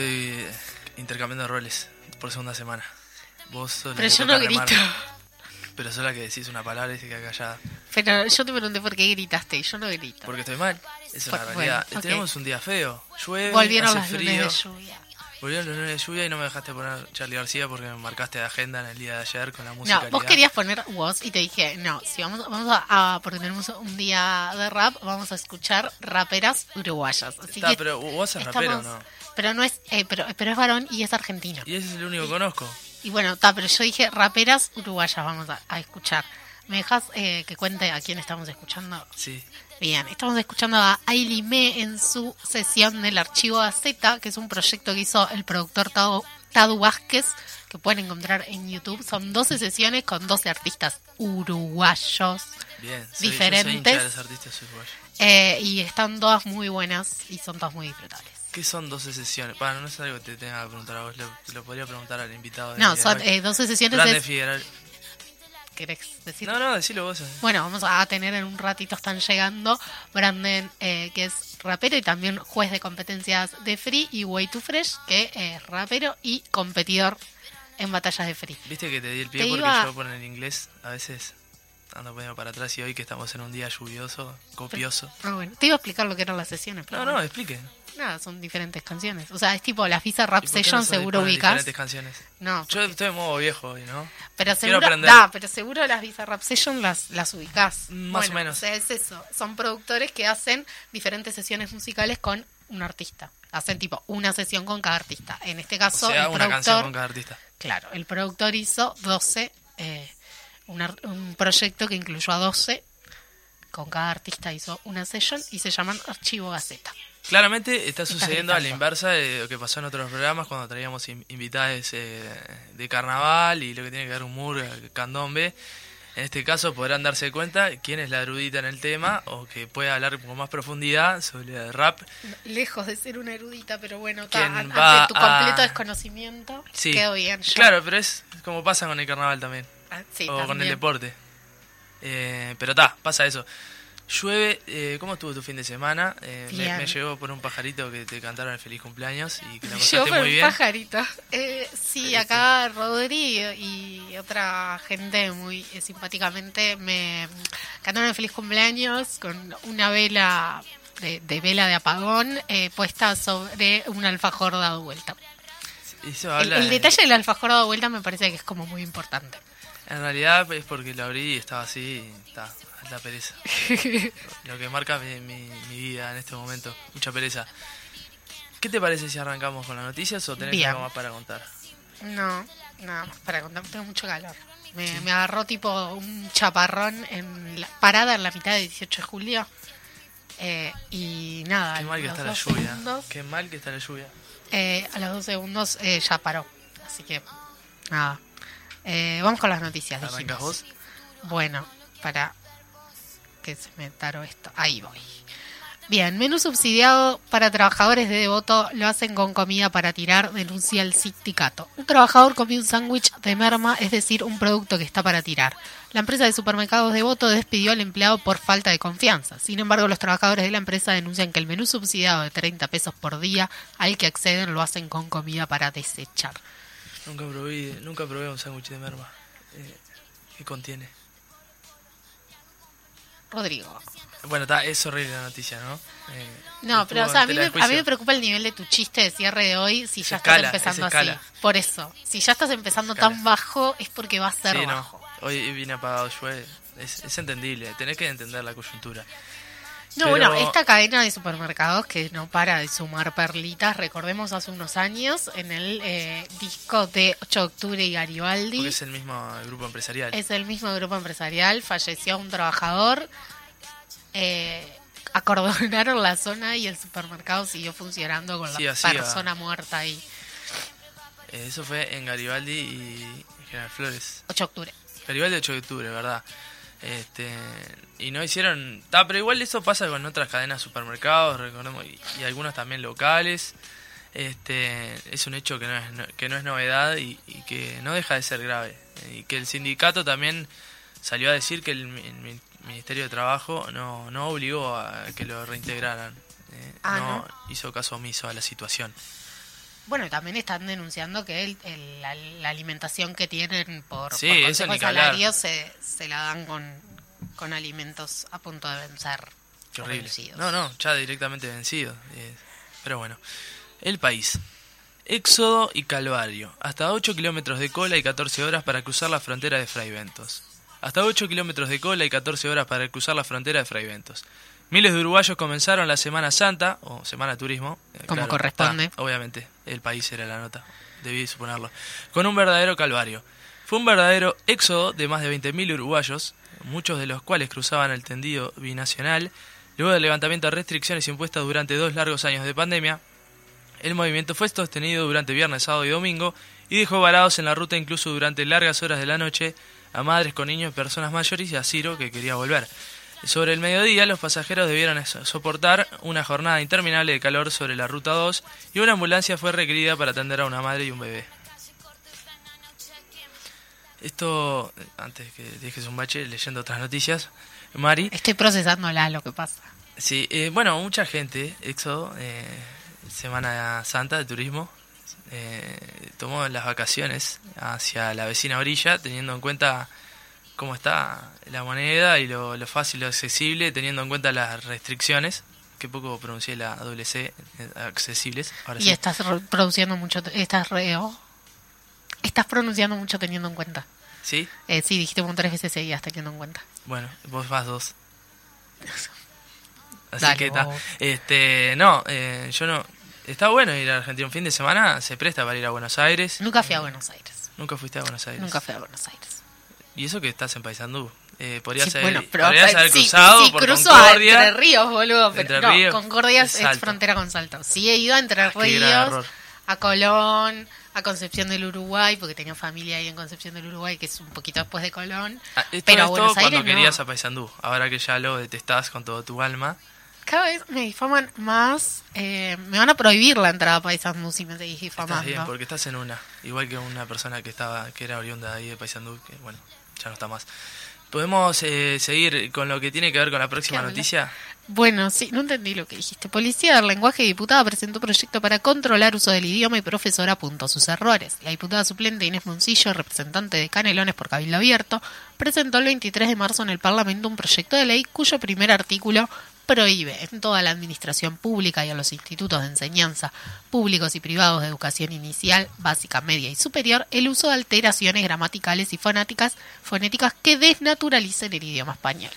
Estoy intercambiando roles por segunda semana. Vos sos Pero yo no grito. remar, Pero sos la que decís una palabra y se queda callada. Pero yo te pregunté por qué gritaste y yo no grito. Porque estoy mal. Es una realidad. bueno. Tenemos un día feo. Llueve, Volvieron hace las lunes frío. de lluvia. Volvieron los lunes de lluvia y no me dejaste poner Charlie García porque me marcaste de agenda en el día de ayer con la música. No, vos querías poner voz y te dije, no, si vamos, vamos a, porque tenemos un día de rap, vamos a escuchar raperas uruguayas. Así Está, que pero sos estamos- rapero, ¿no? Pero no es, eh, pero, pero es varón y es argentino. Y ese es el único que conozco. Y bueno, está, pero yo dije raperas uruguayas, vamos a, a escuchar. ¿Me dejas eh, que cuente a quién estamos escuchando? Sí. Bien, estamos escuchando a Ailey Me en su sesión del archivo AZ, que es un proyecto que hizo el productor Tadu, Tadu Vázquez, que pueden encontrar en YouTube. Son 12 sesiones con 12 artistas uruguayos Bien. Soy, Diferentes. Yo soy hincha de los artistas uruguayos. eh, y están todas muy buenas y son todas muy disfrutables. ¿Qué son 12 sesiones? Bueno, no es algo que te tenga que preguntar a vos, lo, lo podría preguntar al invitado. de No, son eh, 12 sesiones. Grande Figueroa. ¿Querés decir? No, no, decilo vos. eh. Bueno, vamos a tener en un ratito, están llegando Branden, eh, que es rapero y también juez de competencias de Free, y Way to Fresh, que es rapero y competidor en batallas de Free. Viste que te di el pie Te porque iba- yo por el inglés a veces ando poniendo para atrás y hoy que estamos en un día lluvioso, copioso. Ah, bueno, te iba a explicar lo que eran las sesiones. pero No, no, explique. Nada, son diferentes canciones. O sea, es tipo la FISA Rap ¿Y por qué no Session, se seguro ubicas. diferentes canciones? No, Yo estoy en modo viejo hoy, ¿no? pero seguro, da, pero seguro las Visa Rap Session las, las ubicás. Más o menos. O sea, es eso. Son productores que hacen diferentes sesiones musicales con un artista. Hacen tipo una sesión con cada artista. En este O caso, sea, el una productor, canción con cada artista. claro, el productor hizo 12, eh, un, proyecto que incluyó a 12. Con cada artista hizo una session y se llaman Archivo Gaceta. Claramente está sucediendo a la inversa de lo que pasó en otros programas cuando traíamos in- invitados eh, de carnaval y lo que tiene que ver humor, eh, candombe. En este caso podrán darse cuenta quién es la erudita en el tema o que puede hablar con más profundidad sobre el rap. Lejos de ser una erudita, pero bueno, ta, ¿Quién ante va tu a- completo desconocimiento, Sí. quedó bien. yo- Claro, pero es como pasa con el carnaval también. Ah, sí, o con el deporte. Eh, pero está, pasa eso. Llueve, eh, ¿cómo estuvo tu fin de semana? Eh, me, Bien. me llegó por un pajarito que te cantaron el feliz cumpleaños y que la Yo pasaste por muy un bien. pajarito. Eh, sí, acá Rodri y otra gente muy eh, simpáticamente me cantaron el feliz cumpleaños con una vela de, de vela de apagón eh, puesta sobre un alfajor dado vuelta. El, habla el de- detalle del alfajor dado vuelta me parece que es como muy importante. En realidad es porque lo abrí y estaba así y está, es la pereza. lo que marca mi, mi- mi vida en este momento, mucha pereza. ¿Qué te parece si arrancamos con las noticias o tenés Bien. algo más para contar? No, nada más para contar, tengo mucho calor. Me, me agarró tipo un chaparrón en la parada en la mitad de 18 de julio. Eh, y nada, Qué mal que está la lluvia. segundos, Qué mal que está la lluvia. eh, a los dos segundos eh, ya paró. Así que, nada. Eh, vamos con las noticias. ¿Arrancas vos? Bueno, para que se me taro esto. Ahí voy. Bien, menú subsidiado para trabajadores de Devoto lo hacen con comida para tirar, denuncia el sindicato. Un trabajador comió un sándwich de merma, es decir, un producto que está para tirar. La empresa de supermercados Devoto despidió al empleado por falta de confianza. Sin embargo, los trabajadores de la empresa denuncian que el menú subsidiado de 30 pesos por día al que acceden lo hacen con comida para desechar. Nunca probé, nunca probé un sándwich de merma. Eh, ¿Qué contiene? Rodrigo. Bueno, está, es horrible la noticia, ¿no? Eh, No, pero o sea, a mí, me, a mí me preocupa el nivel de tu chiste de cierre de hoy si ya escala, estás empezando es así. Por eso, si ya estás empezando Escala. tan bajo es porque va a ser Sí, no. Hoy vine apagado yo. Es, es entendible, tenés que entender la coyuntura. No, Pero- bueno, esta cadena de supermercados que no para de sumar perlitas, recordemos hace unos años en el eh, disco de 8 de octubre y Garibaldi. Porque es el mismo grupo empresarial. Es el mismo grupo empresarial, falleció un trabajador, eh, acordonaron la zona y el supermercado siguió funcionando con Sí, la persona muerta ahí. Eh, Eso fue en Garibaldi y General Flores. 8 de octubre. Garibaldi 8 de octubre, ¿verdad? Este, y no hicieron... Ta, pero igual eso pasa con otras cadenas de supermercados, recordemos, y, y algunos también locales. Este, es un hecho que no es, no- que no es novedad y, y que no deja de ser grave. Y que el sindicato también salió a decir que el, mi- el mi- Ministerio de Trabajo no, no obligó a que lo reintegraran. eh, Ah, no hizo caso omiso a la situación. Bueno, también están denunciando que el- el- la, la alimentación que tienen por, Sí, por eso ni se, se la dan con, con alimentos a punto de vencer. Qué horrible. vencidos. No, no, ya directamente vencido. eh, pero bueno. El país. Éxodo y Calvario. Hasta 8 kilómetros de cola y 14 horas para cruzar la frontera de Fraiventos. Hasta 8 kilómetros de cola y 14 horas para cruzar la frontera de Fraiventos. Miles de uruguayos comenzaron la Semana Santa, o Semana de Turismo. eh, Como corresponde. está, obviamente, el país era la nota, debí suponerlo. Con un verdadero calvario. Fue un verdadero éxodo de más de 20.000 uruguayos, muchos de los cuales cruzaban el tendido binacional. Luego del levantamiento de restricciones impuestas durante dos largos años de pandemia, el movimiento fue sostenido durante viernes, sábado y domingo y dejó varados en la ruta incluso durante largas horas de la noche a madres con niños, personas mayores y a Ciro que quería volver. Sobre el mediodía, los pasajeros debieron so- soportar una jornada interminable de calor sobre la ruta 2 y una ambulancia fue requerida para atender a una madre y un bebé. Esto, eh, antes que dejes un bache leyendo otras noticias, Mari, Estoy procesándola lo que pasa. Sí, eh, bueno, mucha gente, Éxodo, eh, Semana Santa de Turismo, eh, tomó las vacaciones hacia la vecina orilla, teniendo en cuenta cómo está la moneda y lo, lo fácil, lo accesible, teniendo en cuenta las restricciones, que poco pronuncié la doble C, eh, accesibles. Ahora Y sí. estás produciendo mucho, estás re- oh. estás pronunciando mucho teniendo en cuenta. ¿Sí? Eh, sí, dijiste como tres veces seguidas teniendo en cuenta. Bueno, vos vas dos. Así Dale, que está. Este, no, eh, yo no. Está bueno ir a Argentina un fin de semana, se presta para ir a Buenos Aires. Nunca fui a Buenos Aires. Nunca fuiste a Buenos Aires. Nunca fui a Buenos Aires. Y eso que estás en Paysandú. Eh, podrías Sí, haber, bueno, pero podrías haber sí, cruzado sí, por cruzo a Concordia. Entre Ríos, boludo. Pero Entre no, Ríos, Concordia es frontera con Salto. Sí, he ido a Entre Ah, Ríos, a Colón, a Concepción del Uruguay, porque tenía familia ahí en Concepción del Uruguay, que es un poquito después de Colón. Ah, esto pero a es todo Buenos cuando Aires no. querías a Paysandú. Ahora que ya lo detestás con todo tu alma. Cada vez me difaman más. eh, me van a prohibir la entrada a Paysandú si me seguís Estás difamando. bien, porque estás en una. Igual que una persona que estaba que era oriunda ahí de Paysandú, que bueno, ya no está más. ¿Podemos eh, seguir con lo que tiene que ver con la próxima noticia? Bueno, sí, no entendí lo que dijiste. Policía del lenguaje diputada presentó proyecto para controlar uso del idioma y profesora apuntó sus errores. La diputada suplente Inés Moncillo, representante de Canelones por Cabildo Abierto, presentó el 23 de marzo en el Parlamento un proyecto de ley cuyo primer artículo prohíbe en toda la administración pública y a los institutos de enseñanza públicos y privados de educación inicial, básica, media y superior el uso de alteraciones gramaticales y fonéticas, fonéticas que desnaturalicen el idioma español.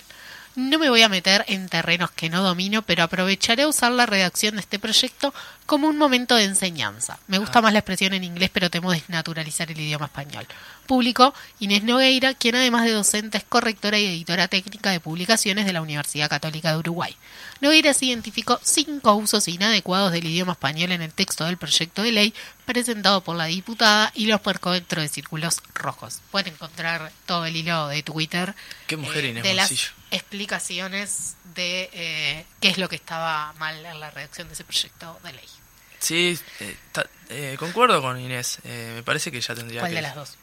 No me voy a meter en terrenos que no domino, pero aprovecharé a usar la redacción de este proyecto como un momento de enseñanza. Me gusta más la expresión en inglés, pero temo desnaturalizar el idioma español. Público, Inés Nogueira, quien además de docente es correctora y editora técnica de publicaciones de la Universidad Católica de Uruguay. Nogueira se identificó cinco usos inadecuados del idioma español en el texto del proyecto de ley presentado por la diputada y los puerco dentro de círculos rojos. Pueden encontrar todo el hilo de Twitter Qué mujer eh, Inés de las. Explicaciones de eh, qué es lo que estaba mal en la redacción de ese proyecto de ley. Sí, eh, ta- eh, concuerdo con Inés. Eh, me parece que ya tendría ¿Cuál que... de las dos?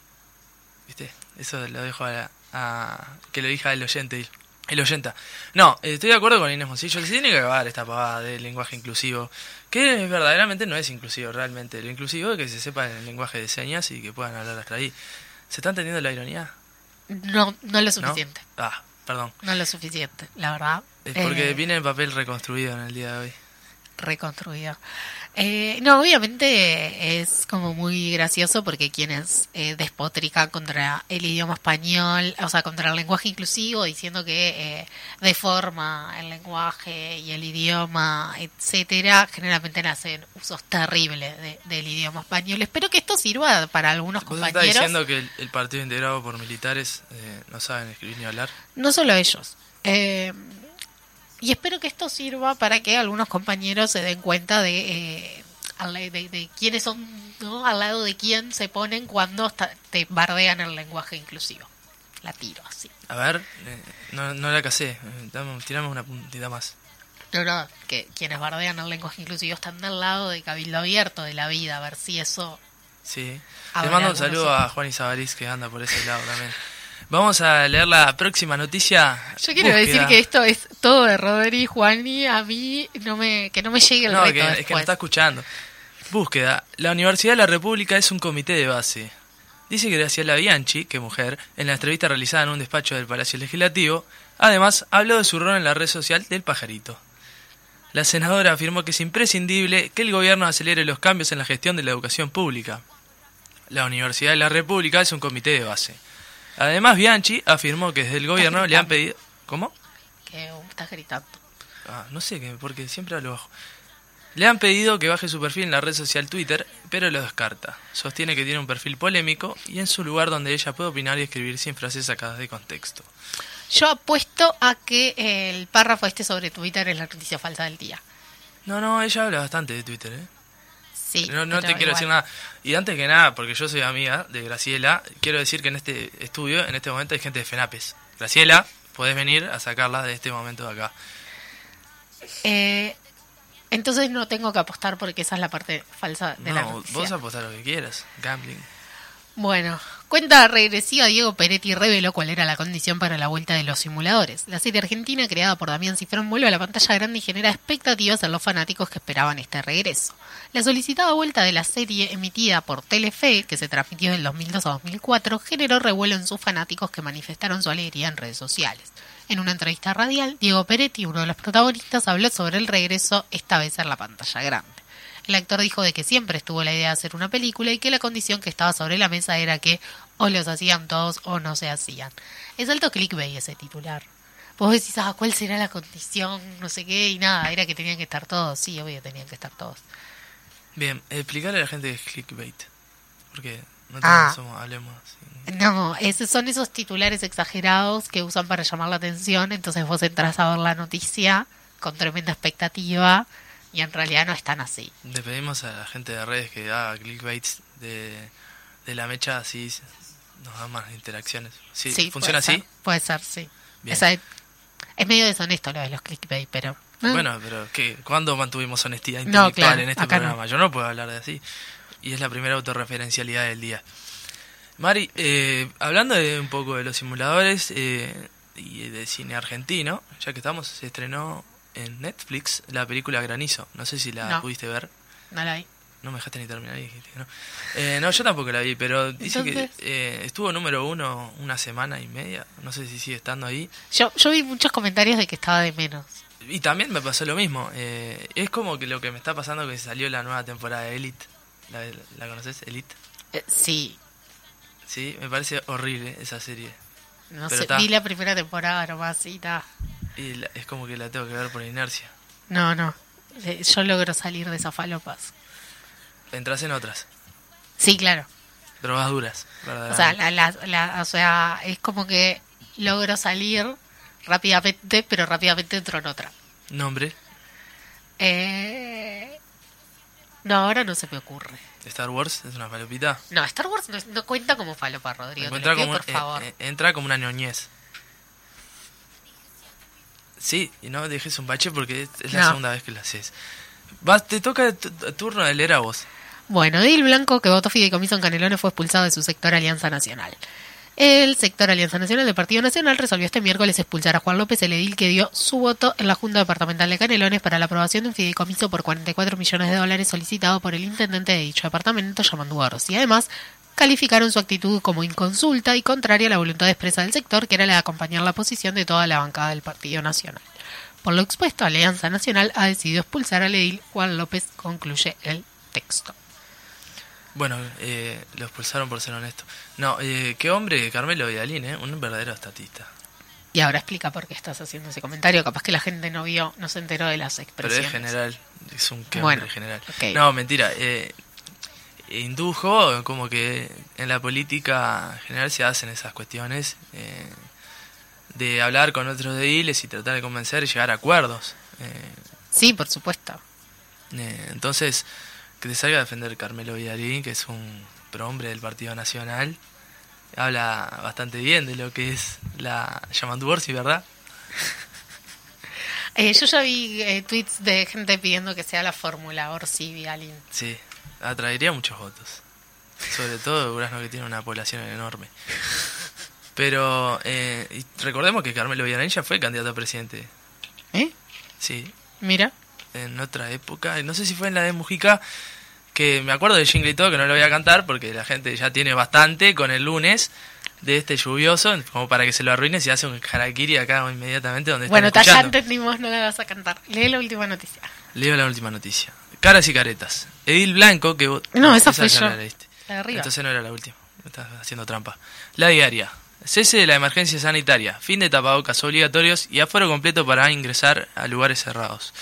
¿Viste? Eso lo dejo a, la- a- que lo diga el oyente. El oyenta. No, eh, estoy de acuerdo con Inés Moncillo. Se tiene que acabar esta pavada del lenguaje inclusivo. Que verdaderamente no es inclusivo, realmente. Lo inclusivo es que se sepa el lenguaje de señas y que puedan hablar hasta ahí. ¿Se está entendiendo la ironía? No, no lo ¿No? suficiente. Ah, perdón. No lo suficiente, la verdad. Es porque Eh, viene en papel reconstruido en el día de hoy. reconstruido. Eh, no, obviamente es como muy gracioso porque quienes eh, despotrican contra el idioma español, o sea, contra el lenguaje inclusivo, diciendo que eh, deforma el lenguaje y el idioma, etcétera, generalmente hacen usos terribles de- del idioma español. Espero que esto sirva para algunos ¿Vos estás compañeros. diciendo que el, el partido integrado por militares eh, no saben escribir ni hablar? No solo ellos. Eh, y espero que esto sirva para que algunos compañeros se den cuenta de, eh, al- de, de quiénes son, ¿no? al lado de quién se ponen cuando te bardean el lenguaje inclusivo. La tiro así. A ver, eh, no, no la casé. Tirame una puntita más. No, no, que quienes bardean el lenguaje inclusivo están del lado de Cabildo Abierto de la vida, a ver si eso... Sí. Le mando un saludo a Juan Isabariz que anda por ese lado también. Vamos a leer la próxima noticia. Yo quiero Búsqueda. decir que esto es todo de Rodri y Juani, a mí no me, que no me llegue el No, reto que, es que no está escuchando. Búsqueda. La Universidad de la República es un comité de base. Dice Graciela Bianchi, que mujer, en la entrevista realizada en un despacho del Palacio Legislativo, además habló de su rol en la red social del pajarito. La senadora afirmó que es imprescindible que el gobierno acelere los cambios en la gestión de la educación pública. La Universidad de la República es un comité de base. Además, Bianchi afirmó que desde el gobierno le han pedido... ¿Cómo? Que estás gritando. Ah, no sé, porque siempre hablo bajo. Le han pedido que baje su perfil en la red social Twitter, pero lo descarta. Sostiene que tiene un perfil polémico y en su lugar donde ella puede opinar y escribir sin frases sacadas de contexto. Yo apuesto a que el párrafo este sobre Twitter es la noticia falsa del día. No, no, ella habla bastante de Twitter, ¿eh? Sí. No, no te quiero igual. decir nada. Y antes que nada, porque yo soy amiga de Graciela, quiero decir que en este estudio, en este momento, hay gente de FENAPES. Graciela, podés venir a sacarla de este momento de acá. Eh, entonces no tengo que apostar porque esa es la parte falsa de la No, noticia. vos apostar lo que quieras. Gambling. Bueno, cuenta regresiva Diego Peretti reveló cuál era la condición para la vuelta de los simuladores. La serie argentina creada por Damián Cifrón vuelve a la pantalla grande y genera expectativas en los fanáticos que esperaban este regreso. La solicitada vuelta de la serie emitida por Telefe, que se transmitió del 2002 a 2004, generó revuelo en sus fanáticos que manifestaron su alegría en redes sociales. En una entrevista radial, Diego Peretti, uno de los protagonistas, habló sobre el regreso, esta vez en la pantalla grande. El actor dijo de que siempre estuvo la idea de hacer una película y que la condición que estaba sobre la mesa era que o los hacían todos o no se hacían. Es alto clickbait ese titular. Vos decís, ah, ¿cuál será la condición? No sé qué, y nada, era que tenían que estar todos. Sí, obvio, tenían que estar todos. Bien, explicarle a la gente que es clickbait. Porque no Ah. todos somos, hablemos. No, esos son esos titulares exagerados que usan para llamar la atención, entonces vos entras a ver la noticia con tremenda expectativa y en realidad no están así. Le pedimos a la gente de redes que haga clickbaits de, de la mecha así nos da más interacciones. Sí, ¿Funciona puede así? ser, puede ser, sí. Es, medio deshonesto lo de los clickbait, pero... ¿eh? Bueno, pero ¿qué? ¿cuándo mantuvimos honestidad No, intelectual claro, en este no. programa? Yo no puedo hablar de así. Y es la primera autorreferencialidad del día. Mari, eh, hablando de un poco de los simuladores eh, y de cine argentino, ya que estamos, se estrenó en Netflix la película Granizo. No sé si la No. pudiste ver. No la vi. No me dejaste ni terminar y dijiste que no. Eh, no, yo tampoco la vi, pero dice Entonces- que eh, estuvo número uno una semana y media. No sé si sigue estando ahí. Yo, yo vi muchos comentarios de que estaba de menos. Y también me pasó lo mismo. eh, es como que lo que me está pasando que salió la nueva temporada de Elite. ¿La, la conoces? Elite. Eh, sí, Sí, me parece horrible esa serie. no Pero sé, vi la primera temporada nomás y nada. Y la- es como que la tengo que ver por inercia. No, no. Eh, Yo logro salir de esas falopas. Entras en otras. Sí, claro. Drogas duras. O sea, la, o sea, es como que logro salir rápidamente, pero rápidamente entro en otra. Nombre. Eh... No, ahora no se me ocurre. Star Wars es una palopita. No, Star Wars no, no cuenta como falopa, Rodrigo. Pido, como, por eh, favor. eh, entra como una ñoñez. Sí, y no dejes un bache porque es, la No. segunda vez que lo haces. Vas, te toca tu- tu- turno de leer a vos. Bueno, Edil Blanco, que votó fideicomiso en Canelones, fue expulsado de su sector Alianza Nacional. El sector Alianza Nacional del Partido Nacional resolvió este miércoles expulsar a Juan López, el edil que dio su voto en la Junta Departamental de Canelones para la aprobación de un fideicomiso por 44 millones de dólares solicitado por el intendente de dicho departamento, Yamandu Aros. Y además, calificaron su actitud como inconsulta y contraria a la voluntad expresa del sector, que era la de acompañar la posición de toda la bancada del Partido Nacional. Por lo expuesto, Alianza Nacional ha decidido expulsar al edil Juan López, concluye el texto. Bueno, eh, lo expulsaron por ser honesto. No, eh, qué hombre, Carmelo Vidalín, ¿eh? Un verdadero estatista. Y ahora explica por qué estás haciendo ese comentario. Capaz que la gente no vio, no se enteró de las Pero expresiones. es general, es un qué Bueno, hombre general. No, mentira. Eh, indujo como que en la política general se hacen esas cuestiones eh, de hablar con otros ediles y tratar de convencer y llegar a acuerdos. Eh, Sí, por supuesto. eh, entonces, que te salga a defender Carmelo Villalín, que es un prohombre del Partido Nacional, habla bastante bien de lo que es la Yamandu Orsi, ¿verdad? Eh, yo ya vi eh, tweets de gente pidiendo que sea la fórmula Orsi Vialin. Sí, atraería muchos votos. Sobre todo Durazno que tiene una población enorme. Pero eh, y recordemos que Carmelo Villarreal ya fue candidato a presidente. ¿Eh? Sí, Mira. en otra época. No sé si fue en la de Mujica, que me acuerdo del jingle y todo, que no lo voy a cantar porque la gente ya tiene bastante con el lunes de este lluvioso, como para que se lo arruine si hace un harakiri acá inmediatamente donde Bueno, ya entendimos, no la vas a cantar. Lee la última noticia. Leo la última noticia. Caras y caretas. Edil Blanco, que vos... No, esa fue ya yo. la leíste. La de. Entonces no era la última. Me estás haciendo trampa. La diaria. Cese de la emergencia sanitaria. Fin de tapabocas obligatorios y aforo completo para ingresar a lugares cerrados.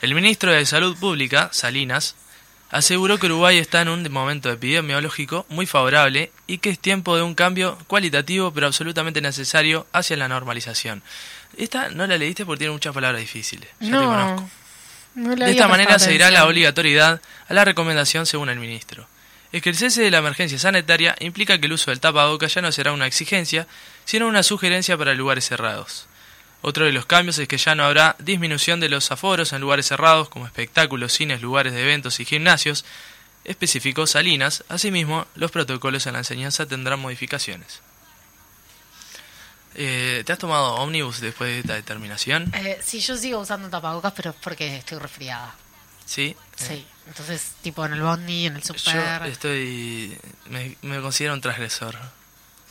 El ministro de Salud Pública, Salinas, aseguró que Uruguay está en un momento epidemiológico muy favorable y que es tiempo de un cambio cualitativo pero absolutamente necesario hacia la normalización. Esta no la leíste porque tiene muchas palabras difíciles. Ya te conozco. No. De esta manera se irá la obligatoriedad a la recomendación según el ministro. Es que el cese de la emergencia sanitaria implica que el uso del tapabocas ya no será una exigencia, sino una sugerencia para lugares cerrados. Otro de los cambios es que ya no habrá disminución de los aforos en lugares cerrados como espectáculos, cines, lugares de eventos y gimnasios, especificó Salinas. Asimismo, los protocolos en la enseñanza tendrán modificaciones. Eh, ¿Te has tomado ómnibus después de esta determinación? Eh, sí, yo sigo usando tapabocas, pero es porque estoy resfriada. Sí. Sí. Entonces, tipo en el bondi, en el Yo super. estoy. Me, me considero un transgresor.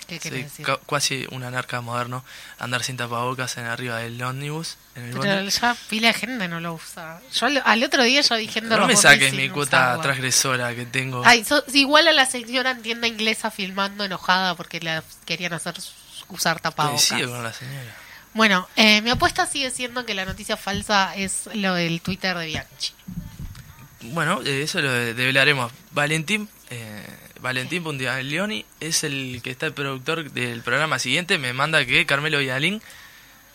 ¿Qué querés decir? ca- casi un anarca moderno. Andar sin tapabocas en arriba del ómnibus. En el Pero bondi. ya pila de gente no lo usa. Yo al, al otro día ya vi gente No me saques mi cuota transgresora que tengo. Ay, sos igual a la señora en tienda inglesa filmando enojada porque le querían hacer usar tapabocas. Coincido con la señora. Bueno, eh, mi apuesta sigue siendo que la noticia falsa es lo del Twitter de Bianchi. Bueno, eh, eso lo de- develaremos. Valentín. Eh, Valentín Puntiglioni es el que está el productor del programa siguiente. Me manda que Carmelo Villalín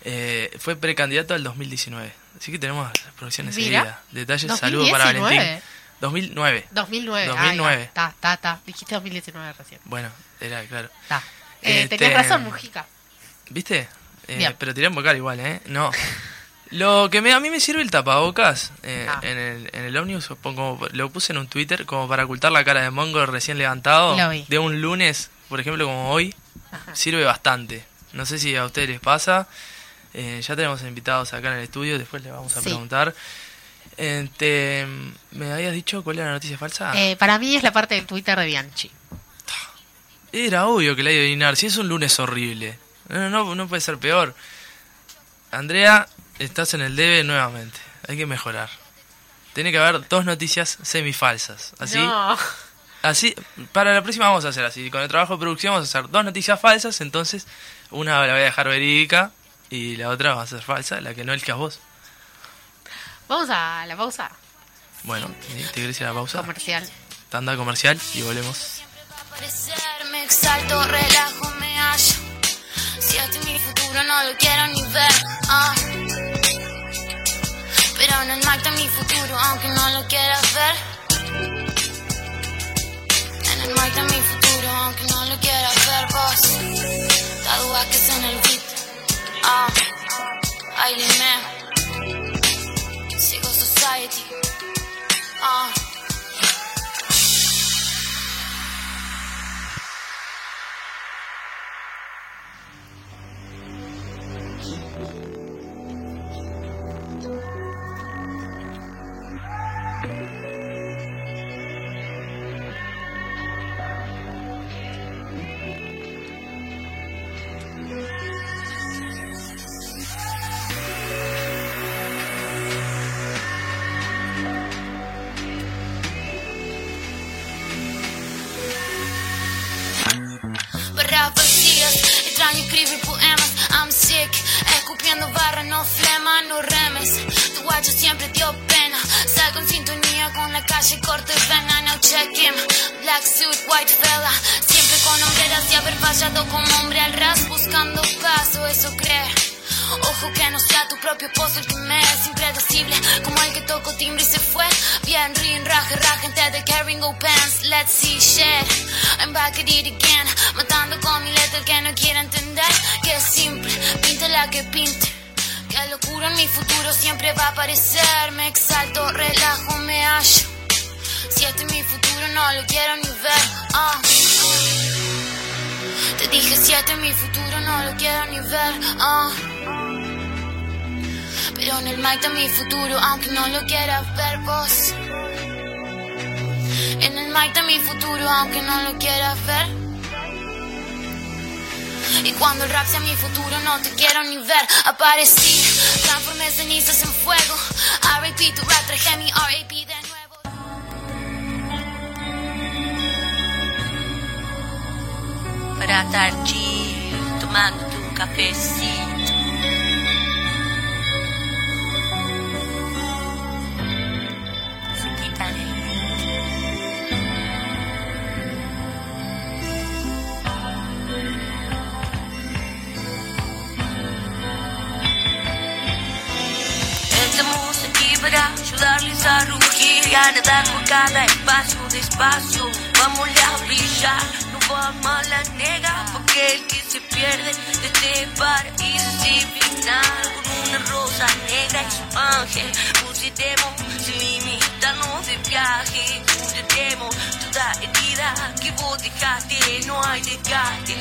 eh, fue precandidato al 2019. Así que tenemos producciones seguidas. Detalles, saludos para 2019. Valentín. 2009. 2009. 2009. Está, está, está. Dijiste 2019 recién. Bueno, era claro. Está. Eh, Este- Tenías razón, Mujica. ¿Viste? Eh, pero tiré un vocal igual, ¿eh? No. Lo que me, a mí me sirve el tapabocas eh, Ah. en el, en el ómnibus, pongo- lo puse en un Twitter como para ocultar la cara de Mongo recién levantado de un lunes, por ejemplo, como hoy. Ajá. Sirve bastante. No sé si a ustedes les pasa. Eh, ya tenemos invitados acá en el estudio, después les vamos a Sí. preguntar. Este, ¿Me habías dicho cuál era la noticia falsa? Eh, para mí es la parte del Twitter de Bianchi. Era obvio que la iba a adivinar. Si es un lunes horrible. No, no, no puede ser peor. Andrea, estás en el debe nuevamente. Hay que mejorar. Tiene que haber dos noticias semifalsas. Así, No. así, para la próxima vamos a hacer así. Con el trabajo de producción vamos a hacer dos noticias falsas. Entonces, una la voy a dejar verídica y la otra va a ser falsa, la que no elijas vos. Vamos a la pausa Bueno, ¿te querés ir a la pausa? comercial. Tanda comercial y volvemos. Me exalto, relajo, me hallo. Si es mi futuro, no lo quiero ni ver. ah. Pero en el mar está mi futuro, aunque no lo quieras ver. En el mar está mi futuro, aunque no lo quieras ver vos. Tatuajes en el beat. Ah, ay, dime. No remes. Tu guacho siempre dio pena, salgo en sintonía con la calle, corte vena, no check him. Black suit, white fella, siempre con hombreras y haber fallado como hombre al ras, buscando paso, eso cree. Ojo que no sea tu propio pozo el que me es impredecible. Como el que tocó timbre y se fue. Bien, rin, raje, gente de carrying go pants. Let's see shit. I'm back at it again. Matando con mi letra el que no quiera entender. Que es simple, pinte la que pinte locura en mi futuro siempre va a aparecer Me exalto, relajo, me hallo Si este es mi futuro no lo quiero ni ver ah. Te dije si este es mi futuro no lo quiero ni ver ah. Pero en el mic está mi futuro, aunque no lo quieras ver vos. En el mic está mi futuro, aunque no lo quieras ver. Y cuando el rap sea mi futuro, no te quiero ni ver. Aparecí, transformé cenizas en fuego. R.A.P. tu rap, traje mi R.A.P. de nuevo. para estar chill, tomándote un cafecito. Rugir y a nadar por cada espacio despacio. Vamos a brillar, no vamos a la nega, porque el que se pierde de este paraíso sin con una rosa negra y su ángel, pusiremos sin limitarnos de viaje, curaremos toda herida que vos dejaste, no hay desgaste,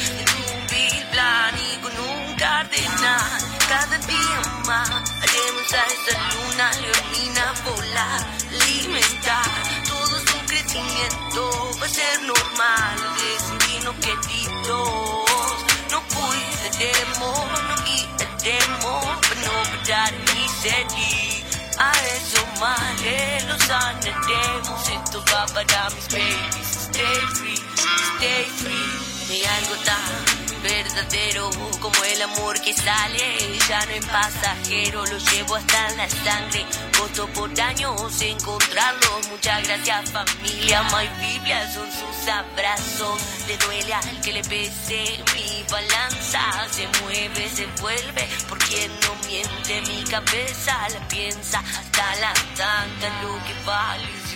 en un vil plan y con un cardenal, cada día más haremos a esta luna leonina volar, alimentar. Todo su crecimiento, va a ser normal, destino queridos, no cuidaremos, no guiaremos, para no ni seguir. A esos males los sanaremos, esto va para mis babies, stay free, stay free, de algo tan verdadero como el amor que sale ya no es pasajero lo llevo hasta la sangre voto por años encontrarlos muchas gracias familia my biblia son sus abrazos le duele al que le pese mi balanza se mueve se vuelve por quien no miente mi cabeza la piensa hasta la tanta lo que vale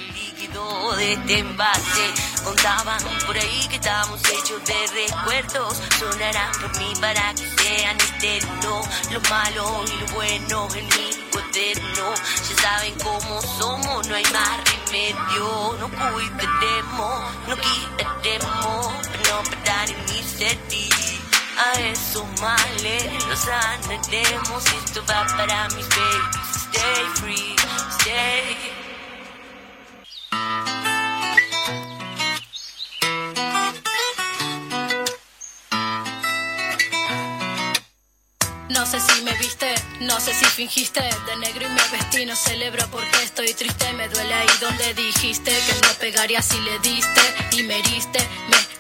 de este envase. Contaban por ahí que estamos hechos de recuerdos. Sonarán por mí para que sean eternos. Lo malo y lo bueno en mi cuaderno. Ya saben cómo somos, no hay más remedio. No cuidaremos, no quitaremos. No en mi sentir. A esos males los sanaremos. Esto va para mis babies. Stay free, stay. Sé si me viste, no sé si fingiste. De negro y me vestí, no celebro porque estoy triste. Me duele ahí donde dijiste Que no pegaría si le diste Y me heriste, me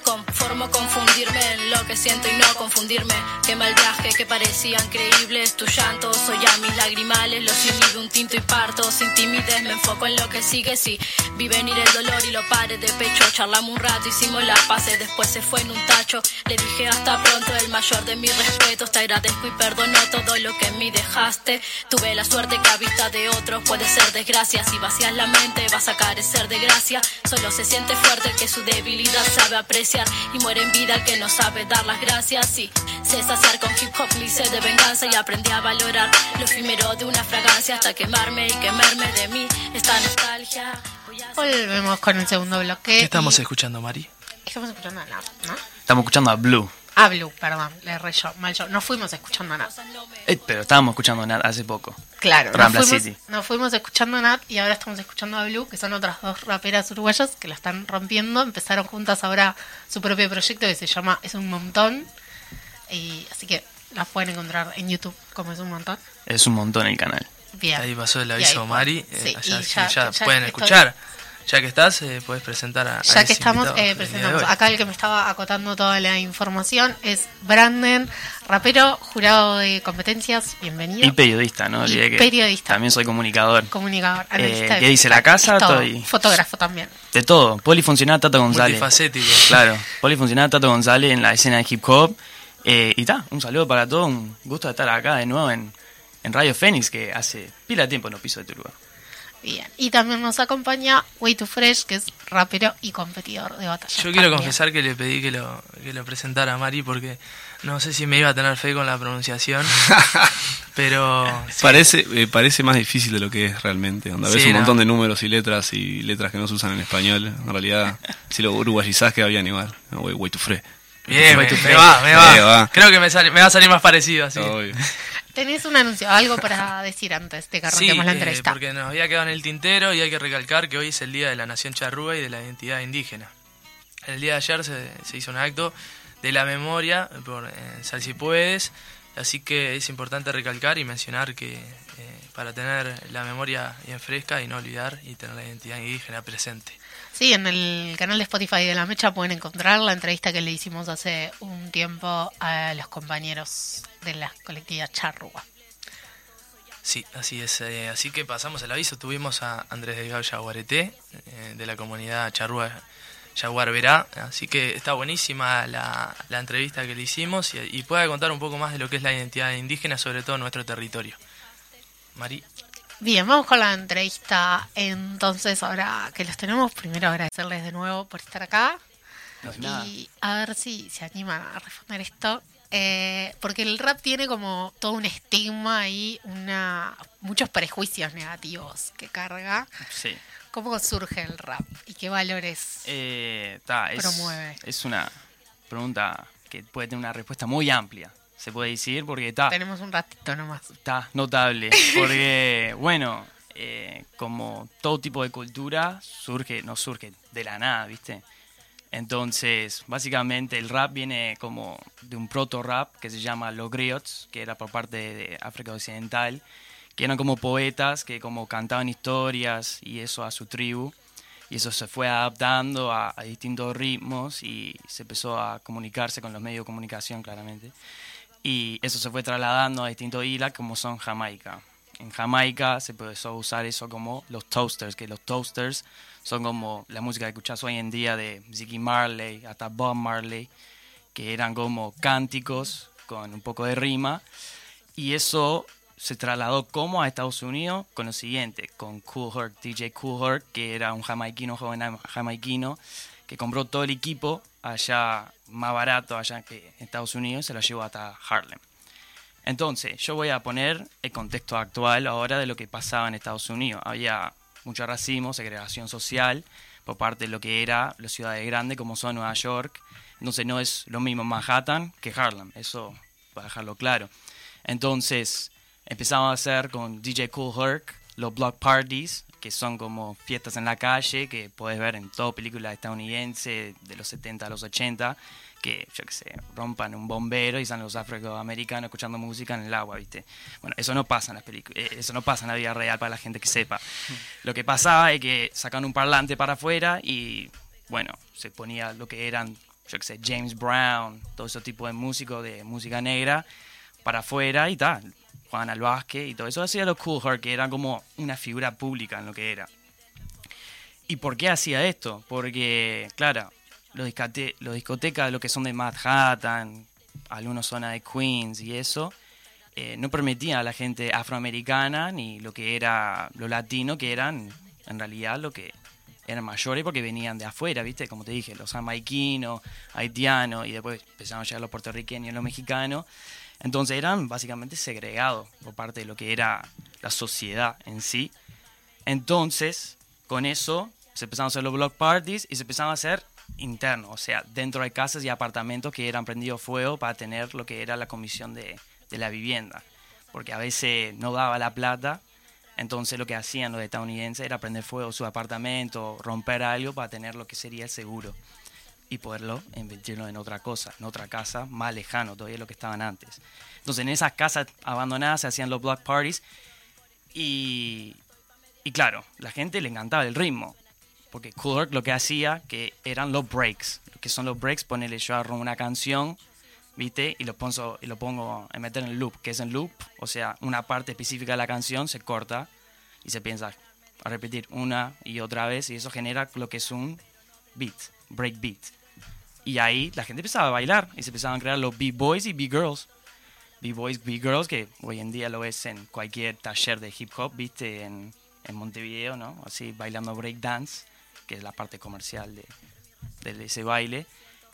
conformo confundirme en lo que siento y no confundirme. Qué mal que parecían creíbles tus llantos. Soy a mis lagrimales, los inhibe un tinto y parto. Sin timidez me enfoco en lo que sigue. Si vi venir el dolor y lo pare de pecho. Charlamos un rato, hicimos la paz, después se fue en un tacho. Le dije hasta pronto, el mayor de mis respetos. Te agradezco y perdono todo lo que en mí dejaste. Tuve la suerte que a vista de otros puede ser desgracia. Si vacías la mente, vas a carecer de gracia. Solo se siente fuerte que su debilidad sabe apreciar. Y muere en vida el que no sabe dar las gracias. Y sé saciar con hip hop, hice de venganza. Y aprendí a valorar lo efímero de una fragancia hasta quemarme y quemarme de mí. Esta nostalgia. A Volvemos con el segundo bloque. ¿Qué estamos y- escuchando, Mari? Estamos escuchando a Nat, ¿no? Estamos escuchando a Blue. Ah, Blue, perdón, le erré yo, mal yo. No fuimos escuchando a Nat. Eh, pero estábamos escuchando nada hace poco. Claro, nos fuimos, City. nos fuimos escuchando a Nat y ahora estamos escuchando a Blue, que son otras dos raperas uruguayas que la están rompiendo. Empezaron juntas ahora su propio proyecto que se llama Es un montón. Y así que las pueden encontrar en YouTube como Es un montón. Es un montón el canal. Bien. Ahí pasó el aviso ahí, Mari. sí, eh, y allá ya- sí, ya, ya pueden estoy- escuchar. Ya que estás, eh, puedes presentar a. Ya que estamos, eh, presentamos. Acá el que me estaba acotando toda la información es Branden, rapero, jurado de competencias, bienvenido. Y periodista, ¿no? Y que periodista. También soy comunicador. Comunicador, Eh, analista de ¿qué dice la casa? Es todo. Estoy- Fotógrafo también. De todo. Polifuncional Tato González. Multifacético. Claro. Polifuncional Tato González en la escena de hip hop. Eh, y ta, un saludo para todos. Un gusto de estar acá de nuevo en, en Radio Fénix, que hace pila de tiempo no piso de este lugar. Bien. Y también nos acompaña Way Too Fresh, que es rapero y competidor de batalla. Yo quiero confesar que le pedí que lo, que lo presentara a Mari porque no sé si me iba a tener fe con la pronunciación. pero. sí, Parece, eh, parece más difícil de lo que es realmente. Onda, ves Sí, un no. montón de números y letras y letras que no se usan en español. En realidad, si lo uruguayizás quedarían igual. No, way, way to free. Bien, Way me, to me Fresh. va, me Eh, va. va. Creo que me, sale- me va a salir más parecido así. Obvio. Tenés un anuncio, algo para decir antes de que Sí, arranquemos la eh, entrevista. porque nos había quedado en el tintero y hay que recalcar que hoy es el Día de la Nación Charrúa y de la Identidad Indígena. El día de ayer se, se hizo un acto de la memoria por eh, Sal si puedes, así que es importante recalcar y mencionar que eh, para tener la memoria bien fresca y no olvidar y tener la identidad indígena presente. Sí, en el canal de Spotify de La Mecha pueden encontrar la entrevista que le hicimos hace un tiempo a los compañeros de la colectiva Charrúa. Sí, así es. eh, así que pasamos el aviso. Tuvimos a Andrés Delgado Yaguareté, eh, de la comunidad Charrúa Yaguar Verá. Así que está buenísima la, la entrevista que le hicimos y, y puede contar un poco más de lo que es la identidad indígena, sobre todo en nuestro territorio. Mari. Bien, vamos con la entrevista. Entonces, ahora que los tenemos, primero agradecerles de nuevo por estar acá. No. Y a ver si se animan a responder esto. Eh, porque el rap tiene como todo un estigma y una, muchos prejuicios negativos que carga. Sí. ¿Cómo surge el rap y qué valores? Eh, ta, es, Promueve. es una pregunta que puede tener una respuesta muy amplia, se puede decir, porque está Tenemos un ratito nomás. está notable. Porque, bueno, eh, como todo tipo de cultura, surge, no surge de la nada, ¿viste? Entonces, básicamente el rap viene como de un proto-rap que se llama Los Griots, que era por parte de África Occidental, que eran como poetas que como cantaban historias y eso a su tribu. Y eso se fue adaptando a, a distintos ritmos y se empezó a comunicarse con los medios de comunicación, claramente. Y eso se fue trasladando a distintos islas como son Jamaica. En Jamaica se empezó a usar eso como los toasters, que los toasters son como la música que escuchas hoy en día de Ziggy Marley, hasta Bob Marley, que eran como cánticos con un poco de rima. Y eso se trasladó como a Estados Unidos con lo siguiente, con Cool Herc, DJ Cool Herc, que era un jamaiquino, joven jamaiquino, que compró todo el equipo allá más barato allá que Estados Unidos, se lo llevó hasta Harlem. Entonces, yo voy a poner el contexto actual ahora de lo que pasaba en Estados Unidos. Había mucho racismo, segregación social por parte de lo que era las ciudades grandes como son Nueva York. Entonces no es lo mismo Manhattan que Harlem, eso para dejarlo claro. Entonces empezamos a hacer con DJ Cool Herc los block parties, que son como fiestas en la calle, que puedes ver en toda película estadounidense de los 70 a los 80, que, yo qué sé, rompan un bombero y están los afroamericanos escuchando música en el agua, ¿viste? Bueno, eso no pasa en las películas, eh, eso no pasa en la vida real para la gente que sepa. Lo que pasaba es que sacan un parlante para afuera y, bueno, se ponía lo que eran yo qué sé, James Brown, todo ese tipo de músicos de música negra para afuera y tal. Juan al básquet y todo eso hacía los Cool Herc, que era como una figura pública en lo que era. ¿Y por qué hacía esto? Porque, claro, los, discote los discotecas, lo que son de Manhattan, algunos zonas de Queens y eso, eh, no permitían a la gente afroamericana ni lo que era lo latino, que eran en realidad lo que eran mayores porque venían de afuera, ¿viste? Como te dije, los jamaiquinos, haitianos y después empezaron a llegar los puertorriqueños los mexicanos. Entonces eran básicamente segregados por parte de lo que era la sociedad en sí. Entonces, con eso se empezaron a hacer los block parties y se empezaron a hacer internos, o sea, dentro de casas y apartamentos que eran prendidos fuego para tener lo que era la comisión de, de la vivienda. Porque a veces no daba la plata, entonces lo que hacían los estadounidenses era prender fuego su apartamento, romper algo para tener lo que sería el seguro y poderlo invertirlo en otra cosa, en otra casa más lejano todavía de lo que estaban antes. Entonces en esas casas abandonadas se hacían los block parties y, y claro, la gente le encantaba el ritmo, porque Cool lo que hacía que eran los breaks, que son los breaks, ponerle yo agarro una canción, ¿viste? Y lo pongo, y lo pongo a meter en loop, que es en loop, o sea, una parte específica de la canción se corta y se piensa a repetir una y otra vez y eso genera lo que es un beat, break beat. Y ahí la gente empezaba a bailar y se empezaban a crear los B-Boys y B-Girls. B-Boys, B-Girls, que hoy en día lo ves en cualquier taller de hip hop, viste, en, en Montevideo, ¿no? Así bailando break dance, que es la parte comercial de, de ese baile.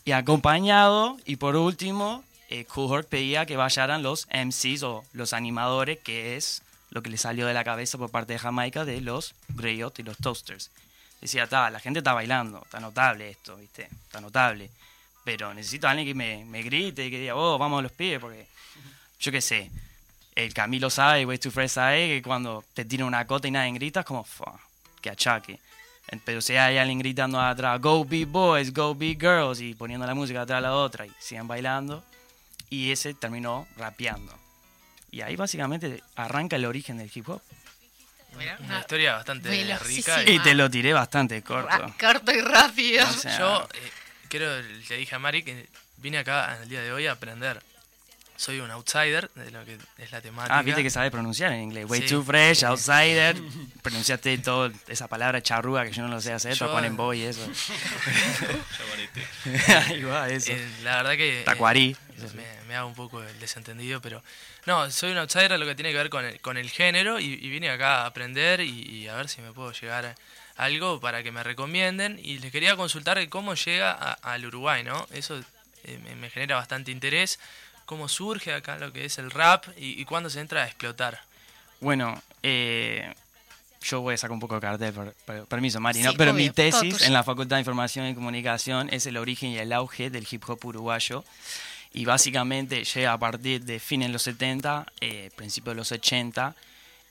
Y acompañado, y por último, eh, Cool pedía que vayan los MCs o los animadores, que es lo que le salió de la cabeza por parte de Jamaica de los Greyot y los Toasters. Decía, está, la gente está bailando, está notable esto, ¿viste? Está notable. Pero necesito a alguien que me, me grite y que diga, oh, vamos a los pies, porque yo qué sé, el Camilo sabe, Way Fresh sabe que cuando te tira una cota y nadie grita, es como, "Fua, que achaque. Pero si hay alguien gritando atrás, go big boys, go big girls, y poniendo la música atrás de la otra, y siguen bailando, y ese terminó rapeando. Y ahí básicamente arranca el origen del hip hop. Una historia bastante velocísima. rica. Y te lo tiré bastante corto. Ra- Corto y rápido. O sea, Yo eh, creo, le dije a Mari que vine acá en el día de hoy a aprender. Soy un outsider de lo que es la temática. Ah, viste que sabe pronunciar en inglés. Way Sí. too fresh, outsider. Pronunciaste toda esa palabra charrúa que yo no lo sé hacer, Yo- ponen boy y eso. Ahí va, eso. Eh, la verdad que... eh, Tacuarí. me, me hago un poco el desentendido, pero... No, soy un outsider a lo que tiene que ver con el, con el género y, y vine acá a aprender y, y a ver si me puedo llegar a algo para que me recomienden. Y les quería consultar cómo llega a- al Uruguay, ¿no? Eso eh, me, me genera bastante interés. ¿Cómo surge acá lo que es el rap y, y cuándo se entra a explotar? Bueno, eh, yo voy a sacar un poco de cartel, per- per- permiso, Mari, ¿no? Sí, Pero obvio, mi tesis en la Facultad de Información y Comunicación es el origen y el auge del hip hop uruguayo. Y básicamente llega a partir de fines de los 70, eh, principios de los 80,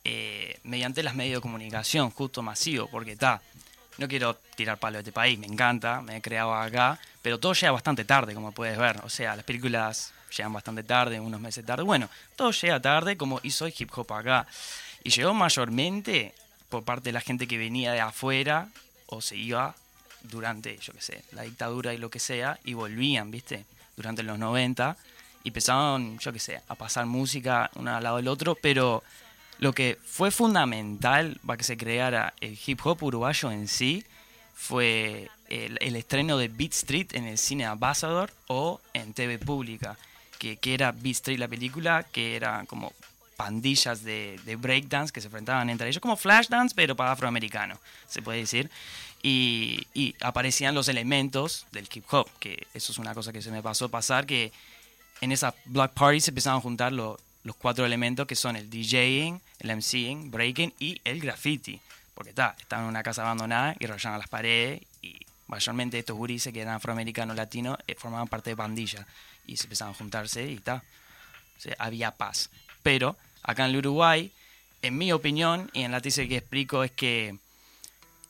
eh, mediante las medios de comunicación, justo masivo, porque está. No quiero tirar palo de este país, me encanta, me he creado acá, pero todo llega bastante tarde, como puedes ver. O sea, las películas llegan bastante tarde, unos meses tarde. Bueno, todo llega tarde, como hizo el hip hop acá. Y llegó mayormente por parte de la gente que venía de afuera o se iba durante, yo qué sé, la dictadura y lo que sea, y volvían, ¿viste? Durante los 90 y empezaron, yo qué sé, a pasar música uno al lado del otro, pero lo que fue fundamental para que se creara el hip hop uruguayo en sí fue el, el estreno de Beat Street en el cine Ambassador o en TV Pública, que, que era Beat Street la película, que era como pandillas de, de breakdance que se enfrentaban entre ellos, como Flashdance, pero para afroamericano, se puede decir. Y, y aparecían los elementos del hip hop, que eso es una cosa que se me pasó pasar, que en esa block party se empezaban a juntar lo- los cuatro elementos que son el DJing, el MCing, breaking y el graffiti. Porque está, estaban en una casa abandonada y rayaban las paredes y mayormente estos gurises que eran afroamericanos latinos eh, formaban parte de pandillas y se empezaban a juntarse y está. O sea, había paz. Pero acá en el Uruguay, en mi opinión y en la tesis que explico es que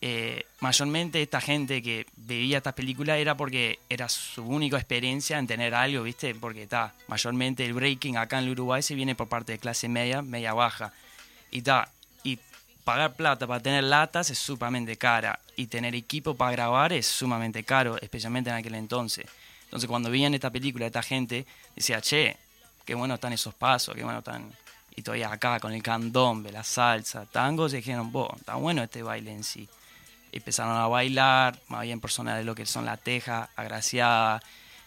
eh, mayormente esta gente que veía estas películas era porque era su única experiencia en tener algo, ¿viste? Porque está, mayormente el breaking acá en el Uruguay se viene por parte de clase media, media baja. Y está, y pagar plata para tener latas es sumamente cara. Y tener equipo para grabar es sumamente caro, especialmente en aquel entonces. Entonces cuando veían esta película, esta gente decía, che, qué bueno están esos pasos, qué bueno están... Y todavía acá con el candombe, la salsa, tango, dijeron, vos, está bueno este baile en sí. Empezaron a bailar, más bien personas de lo que son La Teja, Agraciada,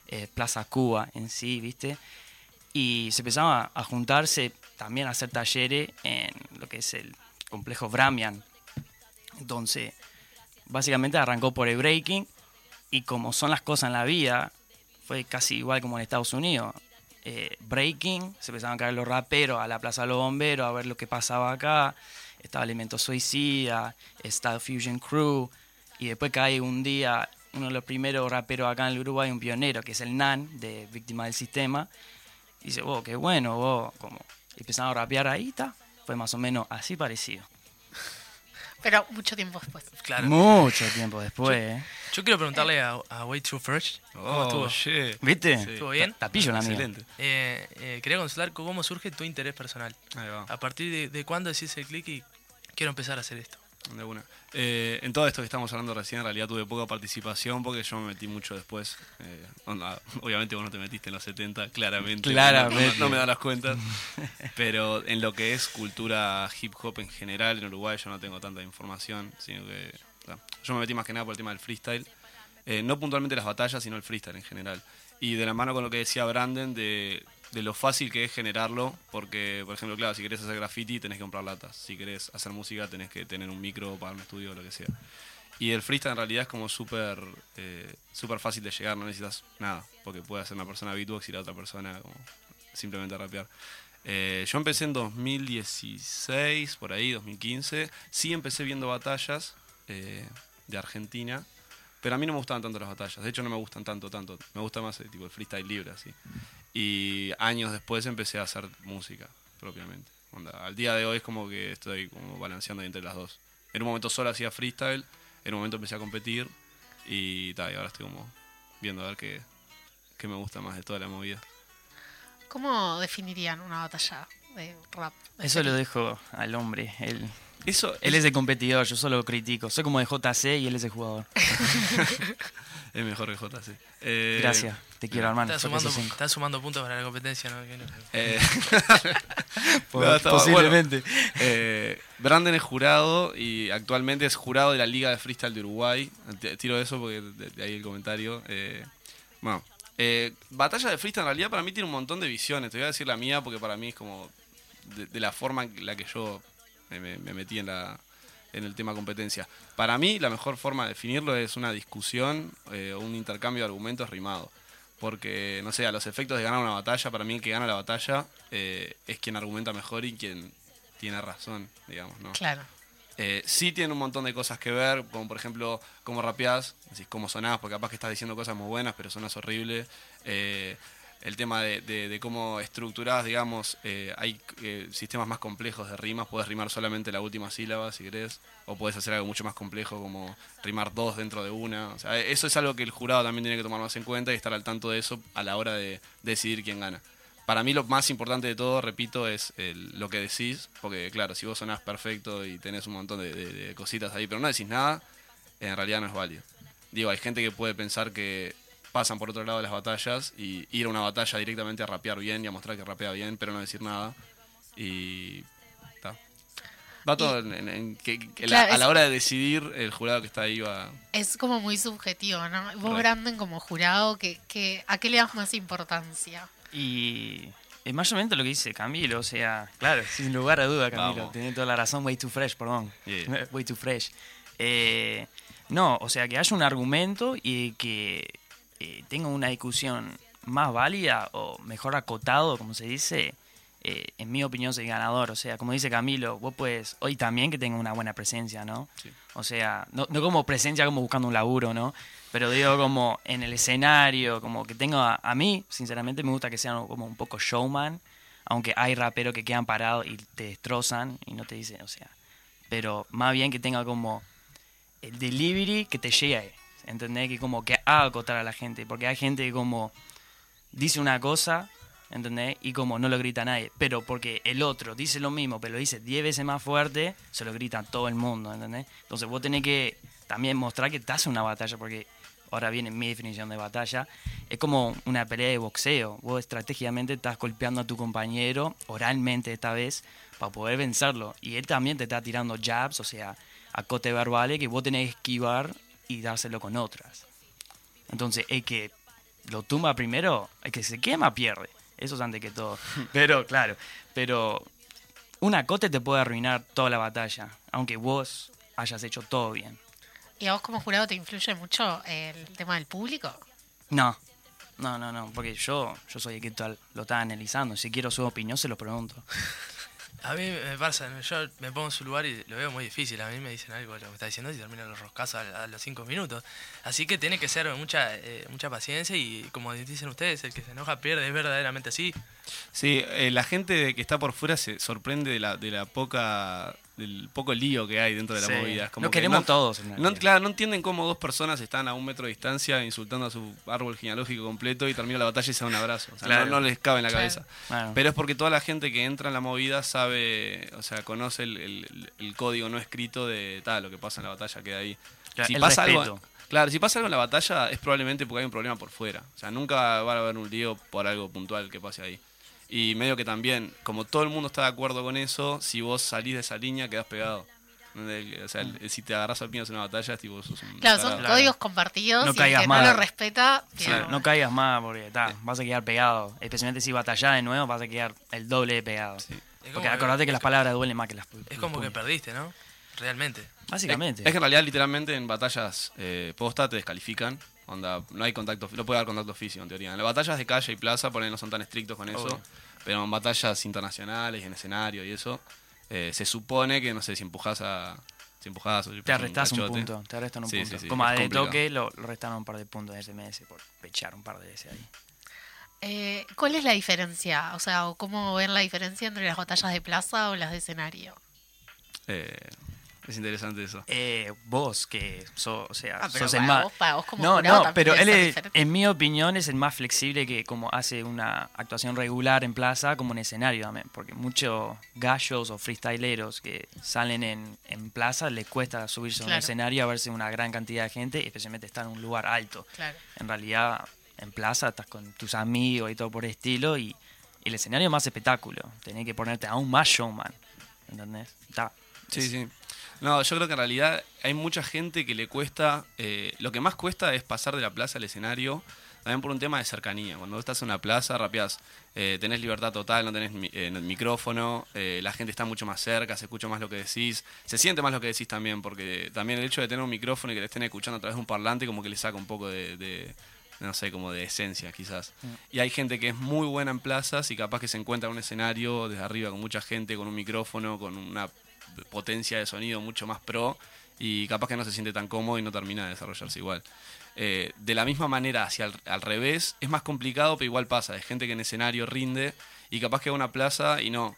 eh, Plaza Cuba en sí, ¿viste? Y se empezaron a juntarse también a hacer talleres en lo que es el complejo Bramian. Entonces, básicamente arrancó por el breaking y como son las cosas en la vida, fue casi igual como en Estados Unidos. Eh, breaking, se empezaron a caer los raperos a la Plaza de los Bomberos a ver lo que pasaba acá. Estaba Elemento Suicida, está Fusion Crew. Y después cae un día uno de los primeros raperos acá en el Uruguay, un pionero, que es el Nan, de Víctima del Sistema. Y dice, vos, qué bueno, vos, como. Y empezaron a rapear ahí, está. Fue más o menos así parecido. Pero mucho tiempo después. Claro. Mucho tiempo después, ¿eh? Yo quiero preguntarle a, a Way Too Fresh. ¿Cómo Oh, estuvo? shit. ¿Viste? Sí. ¿Estuvo bien? Tapillo la mía. Excelente. Eh, eh, quería consultar cómo surge tu interés personal. Ahí va. ¿A partir de, de cuándo decís el clic y quiero empezar a hacer esto? De una. Eh, en todo esto que estamos hablando recién, en realidad tuve poca participación porque yo me metí mucho después. Eh, onda, obviamente vos no te metiste en los 70, claramente. Claramente. No, no- no me da las cuentas. Pero en lo que es cultura hip hop en general en Uruguay yo no tengo tanta información, sino que yo me metí más que nada por el tema del freestyle. Eh, no puntualmente las batallas, sino el freestyle en general. Y de la mano con lo que decía Brandon de, de lo fácil que es generarlo, porque, por ejemplo, claro, si querés hacer graffiti tenés que comprar latas, si querés hacer música tenés que tener un micro, pagar un estudio o lo que sea. Y el freestyle en realidad es como súper eh, súper fácil de llegar, no necesitas nada, porque puede hacer una persona beatbox y la otra persona como simplemente rapear. Eh, yo empecé en 2016, por ahí, 2015. Sí empecé viendo batallas eh, de Argentina, pero a mí no me gustaban tanto las batallas. De hecho, no me gustan tanto, tanto. Me gusta más el tipo el freestyle libre, así. Y años después empecé a hacer música, propiamente. Onda, al día de hoy es como que estoy como balanceando entre las dos. En un momento solo hacía freestyle, en un momento empecé a competir y, ta, y ahora estoy como viendo a ver qué, qué me gusta más de toda la movida. ¿Cómo definirían una batalla de rap? de Eso lo dejo al hombre. Él, Eso él es el competidor, yo solo critico. Soy como de JC y él es el jugador. es mejor que JC. Eh, Gracias, te quiero, hermano. Estás sumando, PC5. estás sumando puntos para la competencia, ¿no? Eh, no, está- posiblemente. bueno, eh, Brandon es jurado y actualmente es jurado de la Liga de Freestyle de Uruguay. Tiro eso porque de, de ahí el comentario. Eh, bueno, eh, Batalla de Freestyle en realidad para mí tiene un montón de visiones. Te voy a decir la mía porque para mí es como de, de la forma en la que yo me, me- me metí en la en el tema competencia. Para mí la mejor forma de definirlo es una discusión eh, o un intercambio de argumentos rimado. Porque, no sé, a los efectos de ganar una batalla, para mí el que gana la batalla eh, es quien argumenta mejor y quien tiene razón, digamos, ¿no? Claro. Eh, sí tiene un montón de cosas que ver, como por ejemplo cómo rapeás, decís cómo sonás, porque capaz que estás diciendo cosas muy buenas, pero sonás horrible. El tema de, cómo estructurás, digamos, eh, hay eh, sistemas más complejos de rimas, puedes rimar solamente la última sílaba si querés, o puedes hacer algo mucho más complejo como rimar dos dentro de una. O sea, eso es algo que el jurado también tiene que tomar más en cuenta y estar al tanto de eso a la hora de decidir quién gana. Para mí lo más importante de todo, repito, es lo que decís, porque claro, si vos sonás perfecto y tenés un montón de cositas ahí, pero no decís nada, en realidad no es válido. Digo, hay gente que puede pensar que pasan por otro lado de las batallas y ir a una batalla directamente a rapear bien y a mostrar que rapea bien, pero no decir nada. Y... ta. Va todo en, en- en que, que la- Claro, a es- la hora de decidir, el jurado que está ahí va... Es como muy subjetivo, ¿no? Vos, Re. Brandon, como jurado, que, que, ¿a qué le das más importancia? Y es más o menos lo que dice Camilo, o sea, claro, sin lugar a duda, Camilo, tiene toda la razón, way too fresh, perdón. Yeah. way too fresh. Eh, no, o sea, que haya un argumento y que eh, tenga una discusión más válida o mejor acotado, como se dice, eh, en mi opinión soy ganador. O sea, como dice Camilo, vos puedes, hoy también que tenga una buena presencia, ¿no? Sí. O sea, no, no como presencia como buscando un laburo, ¿no? Pero digo como en el escenario, como que tengo a, a mí, sinceramente me gusta que sean como un poco showman, aunque hay raperos que quedan parados y te destrozan y no te dicen, o sea, pero más bien que tenga como el delivery que te llegue, ¿entendés? Que como que haga acotar a la gente, porque hay gente que como dice una cosa, ¿entendés? Y como no lo grita nadie, pero porque el otro dice lo mismo, pero lo dice 10 veces más fuerte, se lo grita a todo el mundo, ¿entendés? Entonces vos tenés que también mostrar que estás en una batalla, porque ahora viene mi definición de batalla, es como una pelea de boxeo. Vos estratégicamente estás golpeando a tu compañero, oralmente esta vez, para poder vencerlo. Y él también te está tirando jabs, o sea, acote verbales que vos tenés que esquivar y dárselo con otras. Entonces, el que lo tumba primero, el que se quema pierde. Eso es antes que todo. Pero, claro, pero un acote te puede arruinar toda la batalla, aunque vos hayas hecho todo bien. ¿Y a vos como jurado te influye mucho el tema del público? No, no, no, no, porque yo, yo soy el que tal- lo está analizando. Si quiero su opinión, se lo pregunto. A mí me pasa, yo me pongo en su lugar y lo veo muy difícil. A mí me dicen algo lo que está diciendo y terminan los roscazos a, a los cinco minutos. Así que tiene que ser mucha eh, mucha paciencia y como dicen ustedes, el que se enoja pierde, es verdaderamente así. Sí, eh, la gente que está por fuera se sorprende de la, de la poca del poco lío que hay dentro de la Sí. movida. Es como Lo que queremos no- todos, en No, claro, no entienden cómo dos personas están a un metro de distancia insultando a su árbol genealógico completo y termina la batalla y se da un abrazo. O sea, Claro. no, no les cabe en la Claro. cabeza. Bueno. Pero es porque toda la gente que entra en la movida sabe, o sea, conoce el, el- el código no escrito de tal, lo que pasa en la batalla que hay. Claro, si el pasa respeto. algo, claro, si pasa algo en la batalla es probablemente porque hay un problema por fuera. O sea, nunca va a haber un lío por algo puntual que pase ahí. Y medio que también, como todo el mundo está de acuerdo con eso, si vos salís de esa línea quedás pegado. O sea, el- si te agarras a piñas en una batalla, es tipo, sos un Claro, son. Claro. códigos compartidos No y el caigas que mal. no lo respeta... Sí, no caigas más porque ta, vas a quedar pegado. Especialmente si batallás de nuevo, vas a quedar el doble de pegado. Es como Porque que- acordate que las palabras duelen más que las Es como que perdiste, ¿no? Realmente. Básicamente. Es, es que en realidad, literalmente, en batallas eh, posta te descalifican. Onda, no hay contacto, no puede haber contacto físico en teoría. En las batallas de calle y plaza, por ahí no son tan estrictos con eso. Obvio. Pero en batallas internacionales, en escenario y eso, eh, se supone que, no sé, si empujás a. Si si te arrestás un punto. Te arrestan un Sí, punto. sí, sí, como a de complicado. toque lo, lo restaron un par de puntos de SMS por pechar un par de veces ahí. Eh, ¿Cuál es la diferencia? O sea, ¿o ¿cómo ven la diferencia entre las batallas de plaza o las de escenario? Eh, es interesante eso. Eh, vos que sos, o sea, Ah, sos el más... vos- para vos como no, no, pero él es, en mi opinión es el más flexible que como hace una actuación regular en plaza como en escenario también, porque muchos gallos o freestyleros que salen en, en plaza les cuesta subirse a un escenario a verse una gran cantidad de gente, especialmente estar en un lugar alto. Claro. En realidad, en plaza estás con tus amigos y todo por el estilo y, y el escenario es más espectáculo. Tenés que ponerte aún más showman, ¿entendés? Ta. Sí, sí. No, yo creo que en realidad hay mucha gente que le cuesta, eh, lo que más cuesta es pasar de la plaza al escenario, también por un tema de cercanía. Cuando vos estás en una plaza, rapeás, eh, tenés libertad total, no tenés mi- eh, micrófono, eh, la gente está mucho más cerca, se escucha más lo que decís, se siente más lo que decís también, porque también el hecho de tener un micrófono y que te estén escuchando a través de un parlante como que le saca un poco de, de- no sé, como de esencia quizás. Y hay gente que es muy buena en plazas y capaz que se encuentra en un escenario desde arriba con mucha gente, con un micrófono, con una potencia de sonido mucho más pro y capaz que no se siente tan cómodo y no termina de desarrollarse igual. Eh, de la misma manera, hacia al, al revés, es más complicado, pero igual pasa. Hay gente que en escenario rinde y capaz que va a una plaza y no.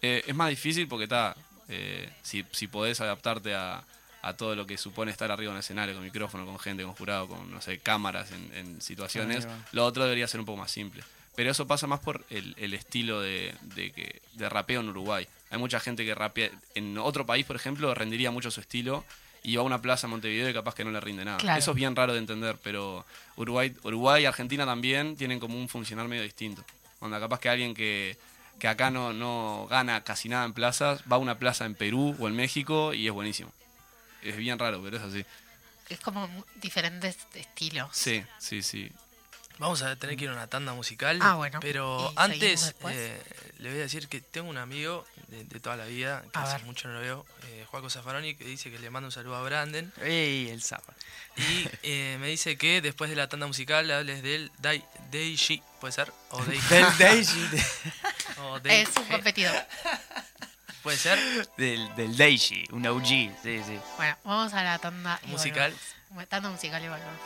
Eh, es más difícil porque está, eh, si, si podés adaptarte a, a todo lo que supone estar arriba de un escenario, con micrófono, con gente, con jurado, con, no sé, cámaras en, en situaciones, lo otro debería ser un poco más simple. Pero eso pasa más por el, el estilo de, de, que, de rapeo en Uruguay. Hay mucha gente que rapea. En otro país, por ejemplo, rendiría mucho su estilo y va a una plaza en Montevideo y capaz que no le rinde nada. Claro. Eso es bien raro de entender, pero Uruguay, Uruguay y Argentina también tienen como un funcionar medio distinto. Onda, capaz que alguien que, que acá no, no gana casi nada en plazas, va a una plaza en Perú o en México y es buenísimo. Es bien raro, pero es así. Es como diferentes estilos. Sí, sí, sí. Vamos a tener que ir a una tanda musical. Ah, bueno. Pero ¿Y seguimos antes eh, le voy a decir que tengo un amigo de, de toda la vida, que A hace ver. mucho no lo veo, eh, Juaco Zaffaroni, que dice que le manda un saludo a Branden. ¡Ey, el zapa! Y eh, me dice que después de la tanda musical le hables del Dai, Daishi, ¿puede ser? O Dai, Del Daisy. o Dai- Es un competidor. ¿Puede ser? Del, del Daisy, un OG. Sí, sí. Bueno, vamos a la tanda Musical. Tanda musical y volvemos.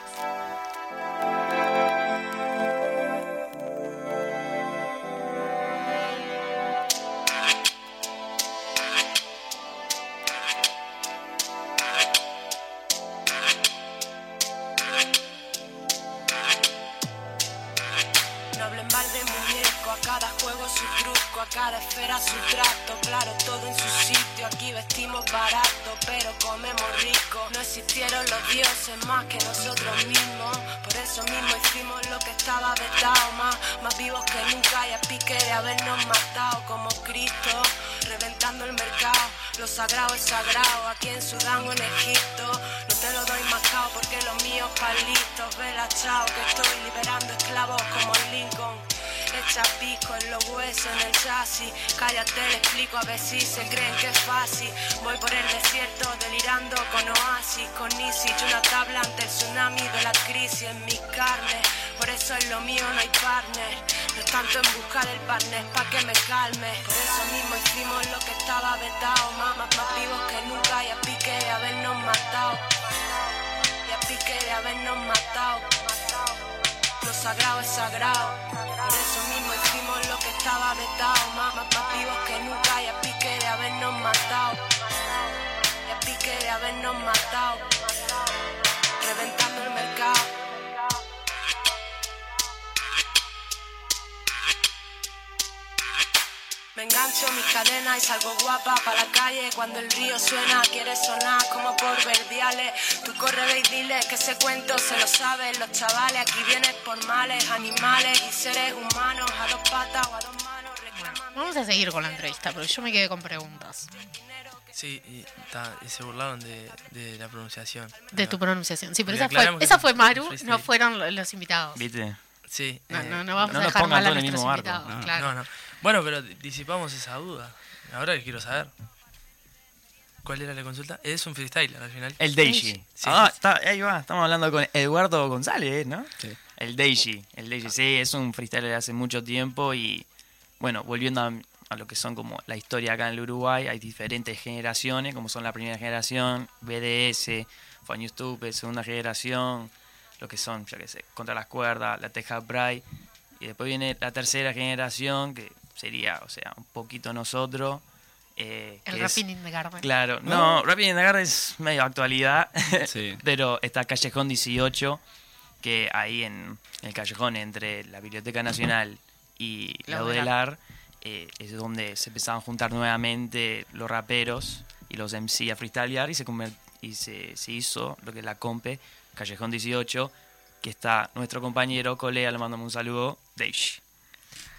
Cada esfera su trato, claro, todo en su sitio. Aquí vestimos barato, pero comemos rico. No existieron los dioses más que nosotros mismos. Por eso mismo hicimos lo que estaba vetado, más, más vivos que nunca y a pique de habernos matado como Cristo, reventando el mercado. Lo sagrado es sagrado, aquí en Sudán o en Egipto. No te lo doy más cao porque los míos palitos. Vela, chao, que estoy liberando esclavos como Lincoln. Echa pico en los huesos, en el chasis. Cállate, le explico a ver si se creen que es fácil. Voy por el desierto delirando con oasis, con Isis y una tabla ante el tsunami de la crisis en mi carne. Por eso en lo mío no hay partner. No es tanto en busca del partner pa' que me calme. Por eso mismo hicimos lo que estaba vetado. Más, más, más vivos que nunca y a pique de habernos matado. Y a pique de habernos matado. Lo sagrado es sagrado. Por eso mismo hicimos lo que estaba vetado. Más, más, vivos que nunca y a pique de habernos matado. Y a pique de habernos matado. Reventando el mercado. Me engancho mis cadenas y salgo guapa para la calle. Cuando el río suena, quiere sonar como por verdiales. Tú corre y dile que ese cuento se lo saben los chavales. Aquí vienes por males, animales y seres humanos a dos patas o a dos manos. Vamos a seguir con la entrevista, porque yo me quedé con preguntas. Sí, y, ta, y se burlaron de, de la pronunciación. De tu pronunciación. Sí, pero esa fue, esa es fue Maru, no fueron lo- los invitados. ¿Viste? Sí. No, eh, no, no vamos no a nos dejar pongan mal a todo en el nuestros barco. invitados. No, claro. No, no. Bueno, pero disipamos esa duda. Ahora que quiero saber. ¿Cuál era la consulta? Es un freestyler al final. El Deiji. Sí, ah, sí, está- ahí va, estamos hablando con Eduardo González, ¿no? Sí. El Deiji. El Deiji, sí, es un freestyler de hace mucho tiempo y, bueno, volviendo a, a lo que son como la historia acá en el Uruguay, hay diferentes generaciones, como son la primera generación, BDS, Funny Stupid, segunda generación, lo que son, yo qué sé, Contra las Cuerdas, la Teja Bright, y después viene la tercera generación, que sería, o sea, un poquito nosotros. eh, El Rapping in the Garden. Claro, no, Rapid in the Garden es medio actualidad, Sí. pero está Callejón 18, que ahí en el callejón entre la Biblioteca Nacional y la. Udelar eh, es donde se empezaban a juntar nuevamente los raperos y los MC a freestylear y se, y se, se hizo lo que es la Compe, Callejón 18, que está nuestro compañero, colega, le mandamos un saludo, Deish.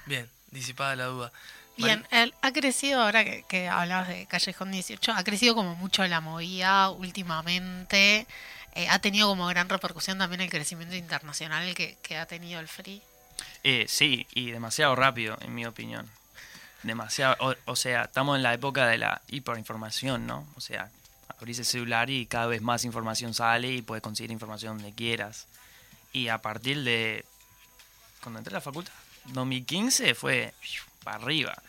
Bien, disipada la duda. Bien, él ha crecido, ahora que, que hablabas de Callejón 18, ha crecido como mucho la movida últimamente. Eh, ha tenido como gran repercusión también el crecimiento internacional que, que ha tenido el free. Eh, sí, y demasiado rápido, en mi opinión. Demasiado, o, o sea, estamos en la época de la hiperinformación, ¿no? O sea, abrís el celular y cada vez más información sale y puedes conseguir información donde quieras. Y a partir de, cuando entré a la facultad, 2015 fue para arriba.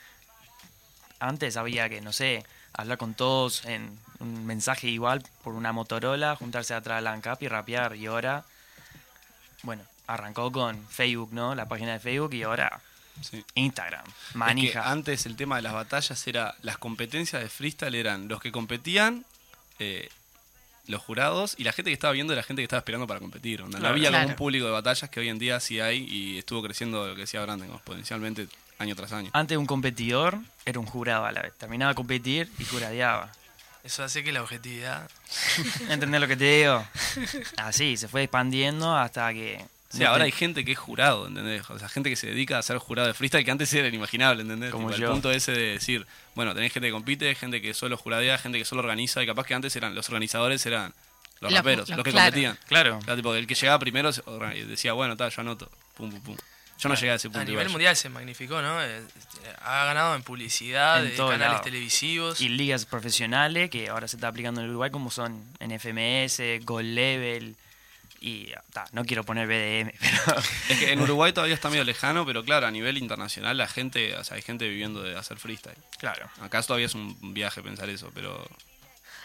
Antes había que, no sé, hablar con todos en un mensaje igual por una Motorola, juntarse atrás de la ANCAP y rapear. Y ahora, bueno, arrancó con Facebook, ¿no? La página de Facebook y ahora Sí. Instagram, Es que manija. antes el tema de las batallas era. Las competencias de freestyle eran los que competían, eh, los jurados y la gente que estaba viendo y la gente que estaba esperando para competir. onda, No Claro. había como Claro. un público de batallas que hoy en día sí hay y estuvo creciendo lo que decía Brandon, exponencialmente año tras año. Antes un competidor era un jurado a la vez. Terminaba de competir y juradeaba. Eso hace que la objetividad. ¿Entendés lo que te digo? Así, se fue expandiendo hasta que... Sí, ahora hay gente que es jurado, ¿entendés? O sea, gente que se dedica a ser jurado de freestyle que antes era inimaginable, ¿entendés? Como Tipo, yo. El punto ese de decir, bueno, tenés gente que compite, gente que solo juradea, gente que solo organiza, y capaz que antes eran los organizadores eran los Los- raperos, los- los que claro. competían. Claro. O sea, tipo, el que llegaba primero se orga- decía, bueno, tal, yo anoto. Pum, pum, pum. Yo no llegué a ese punto. A nivel igual. mundial se magnificó, ¿no? Eh, eh, Ha ganado en publicidad, En todo canales lado. televisivos. Y ligas profesionales que ahora se está aplicando en el Uruguay como son NFMS, Gold Level y... ta, no quiero poner BDM, pero... Es que en Uruguay todavía está medio lejano, pero claro, a nivel internacional la gente, o sea, hay gente viviendo de hacer freestyle. Claro. Acá todavía es un viaje pensar eso, pero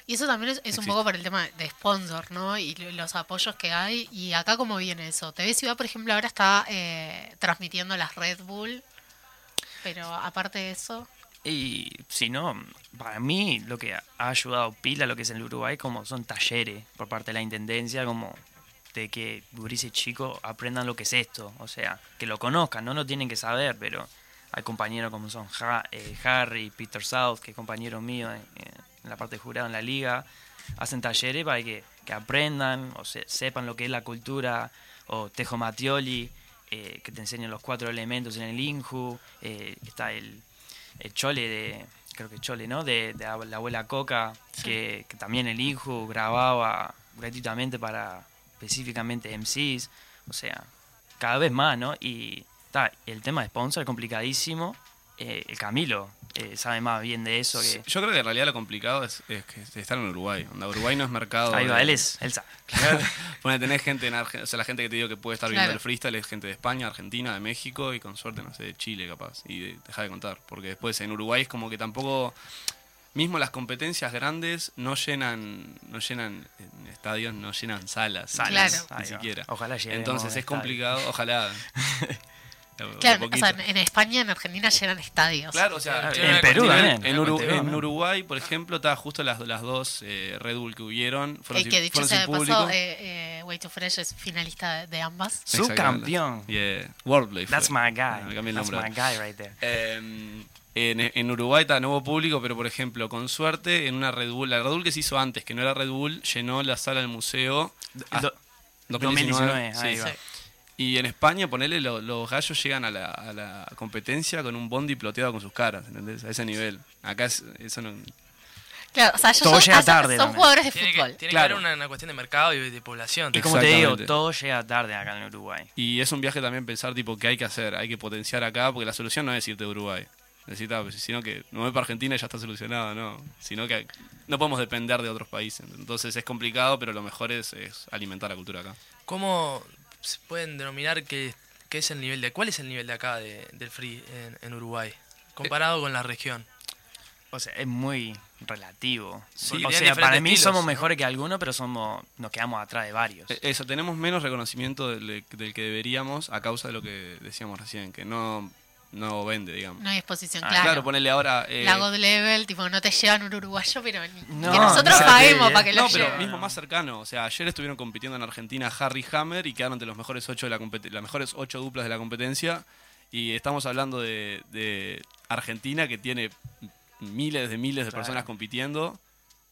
Y eso también es, es un poco por el tema de sponsor, ¿no? Y lo- los apoyos que hay. Y acá, ¿cómo viene eso? TV Ciudad, por ejemplo, ahora está eh, transmitiendo las Red Bull. Pero aparte de eso, Y si no, para mí lo que ha ayudado pila a lo que es el Uruguay como son talleres por parte de la Intendencia, como de que gurises chicos aprendan lo que es esto, o sea, que lo conozcan, no lo tienen que saber, pero hay compañeros como son Ha- eh, Harry, Peter South, que es compañero mío en, en la parte de jurado en la liga, hacen talleres para que, que aprendan o se- sepan lo que es la cultura, o Tejo Mattioli, eh, que te enseñan los cuatro elementos en el Inju, eh, está el, el Chole de, creo que Chole, ¿no? De, de la abuela Coca, que, que también el Inju grababa gratuitamente para específicamente MCs, o sea, cada vez más, ¿no? Y ta, el tema de sponsor es complicadísimo. Eh, el Camilo eh, sabe más bien de eso que... Yo creo que en realidad lo complicado es, es que estar en Uruguay. Onda, Uruguay no es mercado. Ahí va, de- él es, él sabe. Bueno, tenés gente en Argentina, o sea, la gente que te digo que puede estar viendo Claro. el freestyle es gente de España, Argentina, de México y con suerte, no sé, de Chile capaz. Y de- deja de contar, porque después en Uruguay es como que tampoco, mismo las competencias grandes no llenan, no llenan en estadios, no llenan salas, Salas, ni Ahí va. siquiera. Ojalá Entonces es estadio. complicado, ojalá. Claro, o sea, en, España, en Argentina llenan estadios. Claro, o sea, Claro, en Perú también. En. Uruguay, por ejemplo, está justo las, las dos eh, Red Bull que hubieron. Fueron Eh, que dicho fueron sea de público. paso, eh, eh, Way to Fresh es finalista de, ambas. Su campeón. Yeah. Fue. That's my Ah, guy. el That's my guy right there. En, en Uruguay está nuevo público, pero por ejemplo, con suerte, en una Red Bull, la Red Bull que se hizo antes, que no era Red Bull, llenó la sala del museo. Do- 2019, 2019, ahí sí. va. Y en España, ponele, lo- los gallos llegan a la, a la competencia con un bondi ploteado con sus caras, ¿entendés? A ese nivel. Acá es- eso no... Claro, o sea, ellos Todo son, llega tarde son también. jugadores de Tiene, que, fútbol. tiene Claro. que haber una, una cuestión de mercado y de población. Y como te digo, todo llega tarde acá en Uruguay. Y es un viaje también pensar, tipo, qué hay que hacer, hay que potenciar acá, porque la solución no es irte de Uruguay. Necesita, sino que no voy para Argentina y ya está solucionado, no. Sino que no podemos depender de otros países. Entonces es complicado, pero lo mejor es, es alimentar la cultura acá. ¿Cómo se pueden denominar qué, qué es el nivel de... ¿Cuál es el nivel de acá de- del free en, en Uruguay? Comparado con la región. O sea, es muy relativo. Sí, o sea, para mí estilos, somos ¿no? mejores que algunos, pero somos nos quedamos atrás de varios. Eh, Eso, tenemos menos reconocimiento del, del que deberíamos a causa de lo que decíamos recién, que no, no vende, digamos. No hay exposición, Ah, claro. Claro, ponerle ahora... eh, La God Level, tipo, no te llevan un uruguayo, pero ni- No, que nosotros no, paguemos para que no, lo pero lleven. mismo más cercano. O sea, ayer estuvieron compitiendo en Argentina Harry Hammer y quedaron entre los mejores ocho de la compet- las mejores ocho duplas de la competencia. Y estamos hablando de, de Argentina que tiene miles de miles de Claro. personas compitiendo.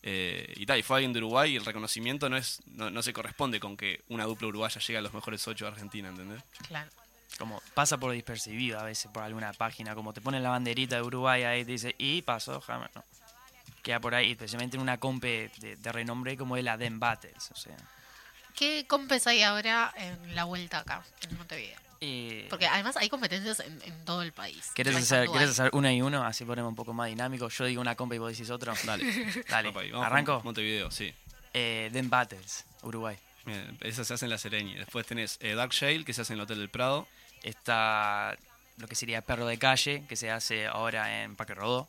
eh, y tal, y fue alguien de Uruguay y el reconocimiento no es no, no se corresponde con que una dupla uruguaya llegue a los mejores ocho de Argentina, ¿entendés? Claro. Como pasa por despercibido a veces por alguna página, como te ponen la banderita de Uruguay ahí te dice, y pasó, jamás, no. Queda por ahí, especialmente en una compe de, de renombre como es la Den Battles, o sea. ¿Qué compes hay ahora en la vuelta acá, en Montevideo? eh, Porque además hay competencias en, en todo el país. ¿Querés No hay hacer, ¿Querés hacer una y uno? Así ponemos un poco más dinámico. Yo digo una compa y vos decís otro. Dale. Dale. Vamos ¿Arranco? Montevideo, sí. Eh, Den Battles, Uruguay. Bien, esa se hace en la Sereña. Después tenés eh, Dark Shale, que se hace en el Hotel del Prado. Está lo que sería Perro de Calle, que se hace ahora en Parque Rodó.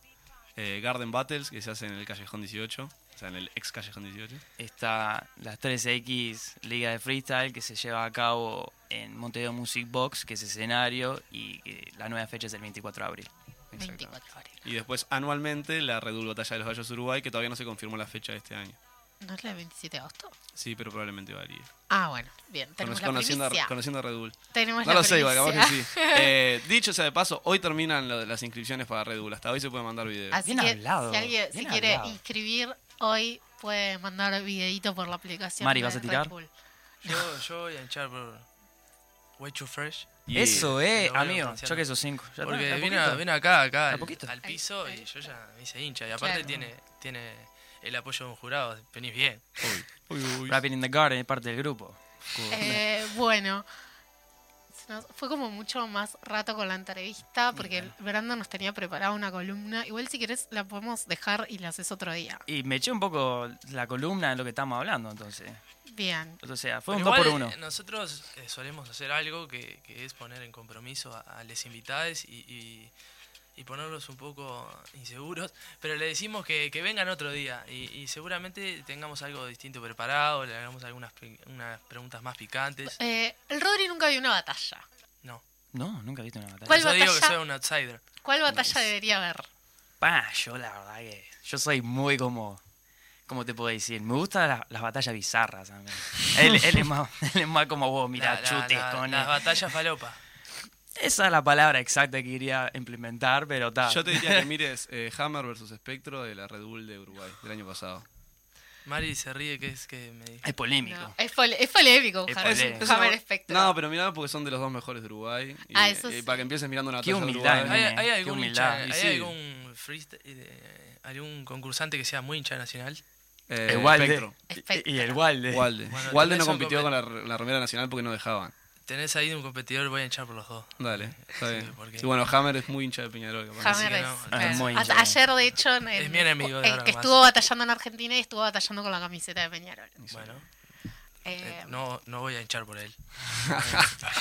eh, Garden Battles, que se hace en el Callejón 18. O sea, en el ex Callejón 18. Está las 3X Liga de Freestyle, que se lleva a cabo en Montevideo Music Box, que es escenario, y que la nueva fecha es el 24 de abril. 24 horas. Y después anualmente la Red Bull Batalla de los Gallos Uruguay, que todavía no se confirmó la fecha de este año. ¿No es la del 27 de agosto? Sí, pero probablemente varíe. Ah, bueno, bien. Tenemos Conoc- la conociendo, a, conociendo a Red Bull. Tenemos No la lo sé, igual, capaz que sí. Eh, dicho sea de paso, hoy terminan lo de las inscripciones para Red Bull. Hasta hoy se puede mandar videos. Así Bien que hablado, si alguien bien si quiere hablado. inscribir hoy, puede mandar videito por la aplicación. Mari, de ¿vas a Red tirar? Bull. Yo, yo voy a hinchar por Way Too Fresh. Y- Eso, eh, amigo. Yo que esos cinco. Ya Porque vine, a- vine acá, acá ¿A al, piso y yo ya me hice hincha. Y aparte Claro. tiene, tiene el apoyo de un jurado. Venís bien. Uy, uy. Rapping in the Garden es parte del grupo. Eh, bueno, fue como mucho más rato con la entrevista porque el Brandon nos tenía preparada una columna. Igual si querés la podemos dejar y la haces otro día. Y me eché un poco la columna de lo que estamos hablando, entonces. Bien. O sea, fue Pero un 2 por igual, 1 eh, Nosotros eh, solemos hacer algo que, que es poner en compromiso a, a los invitados y, y, y ponerlos un poco inseguros, pero le decimos que, que vengan otro día y, y seguramente tengamos algo distinto preparado, le hagamos algunas pre- unas preguntas más picantes. Eh, el Rodri nunca vio una batalla. No, No, nunca he visto una batalla. ¿Cuál yo digo que soy un outsider. ¿Cuál batalla debería haber? Pa, yo la verdad que. Yo soy muy como. ¿Cómo te puedo decir? Me gustan las, las batallas bizarras a mí. él, él es más, él es más como vos, mira, La- la- chutes la- con. las batallas falopa. Esa es la palabra exacta que quería implementar, pero está. Yo te diría que mires eh, Hammer versus Spectro de la Red Bull de Uruguay del año pasado. Mari se ríe, que es que me dijo. Es polémico. No, es, pole- es polémico. Es Hammer- polémico. Hammer Spectro. No, pero mirá porque son de los dos mejores de Uruguay. Y, Ah, eso y sí. para que empieces mirando una Qué humildad, Uruguay. ¿Hay, hay qué algún humildad. hincha- Y hay sí. algún freestyle, eh, algún concursante que sea muy hincha nacional? Eh, el Walde. Y, y el Walde. Walde. Bueno, Walde no compitió con la, la remera nacional porque no dejaban. Tenés ahí un competidor, voy a hinchar por los dos. Dale, está Sí, bien. porque- Y bueno, Hammer es muy hincha de Peñarol. Hammer que es. no. claro. Es muy A- hincha. Ayer, de hecho, en- Es mi enemigo de eh, estuvo batallando en Argentina y estuvo batallando con la camiseta de Peñarol. Bueno, Eh, eh, no, no voy a hinchar por él.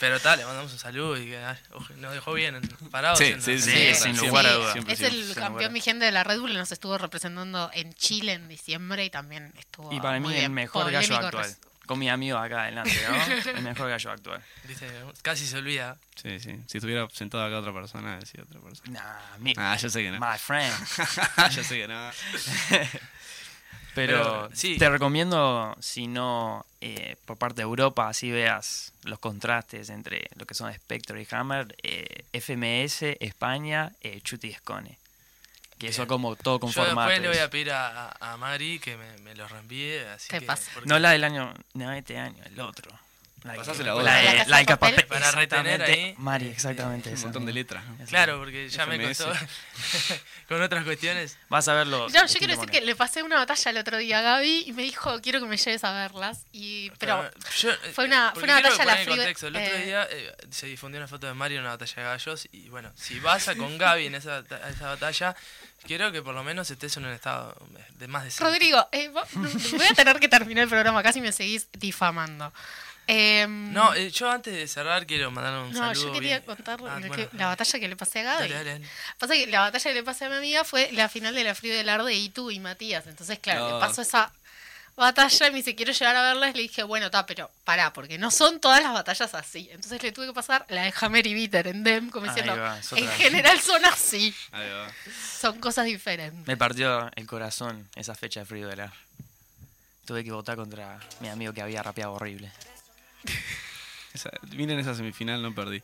Pero tal, le mandamos un saludo y que ah, nos dejó bien parados. Sí, en- sí, Sí, sí, sin sí, lugar a sí, duda. siempre, es el campeón vigente de la Red Bull y nos estuvo representando en Chile en diciembre y también estuvo. Y para muy mí el mejor gallo actual. Con mi amigo acá adelante, ¿no? El mejor gallo actual. Viste, casi se olvida. Sí, sí. Si estuviera sentado acá otra persona, decía otra persona. Nah, mi, Ah, yo sé que no. my friend. yo sé que no. Pero, Pero, sí. te recomiendo, si no, eh, por parte de Europa, así veas los contrastes entre lo que son Spectre y Hammer, eh, FMS, España, eh. Que eso como todo con Yo formatos. después le voy a pedir a, a- a Mari que me, me lo reenvíe. Así ¿Qué que, pasa? porque No la del año, no este año, el otro. La Pasásela vos. de- La Casa la de de Papel. Papel, Para retener ahí. Mari, exactamente. Un montón de letras. ¿no? Claro, porque ya me costó con otras cuestiones. Vas a verlo. No, yo quiero decir que le pasé una batalla el otro día a Gaby y me dijo, quiero que me lleves a verlas. Y, pero yo, fue una- fue una batalla a la frío- contexto. El otro eh, día eh, se difundió una foto de Mario en una batalla de gallos. Y bueno, si vas a con Gaby en esa, a esa batalla, quiero que por lo menos estés en un estado de más de Rodrigo, eh, vos- voy a tener que terminar el programa casi me seguís difamando. Em, No, eh, yo antes de cerrar quiero mandar un no, saludo. yo quería bien- contar Ah, lo bueno, que- la batalla que le pasé a Gaby. Dale, dale, dale. Pasa que la batalla que le pasé a mi amiga fue la final de la Frío del Ar de Itu y Matías. Entonces, claro, No. le pasó esa batalla y me dice, quiero llegar a verlas. Le dije, bueno, está, pero pará, porque no son todas las batallas así. Entonces le tuve que pasar la de Hammer y Bitter en Dem, como diciendo, va, en general son así. Ahí va. Son cosas diferentes. Me partió el corazón esa fecha de frío del ar. Tuve que votar contra mi amigo que había rapeado horrible. Esa- miren esa semifinal, no perdí.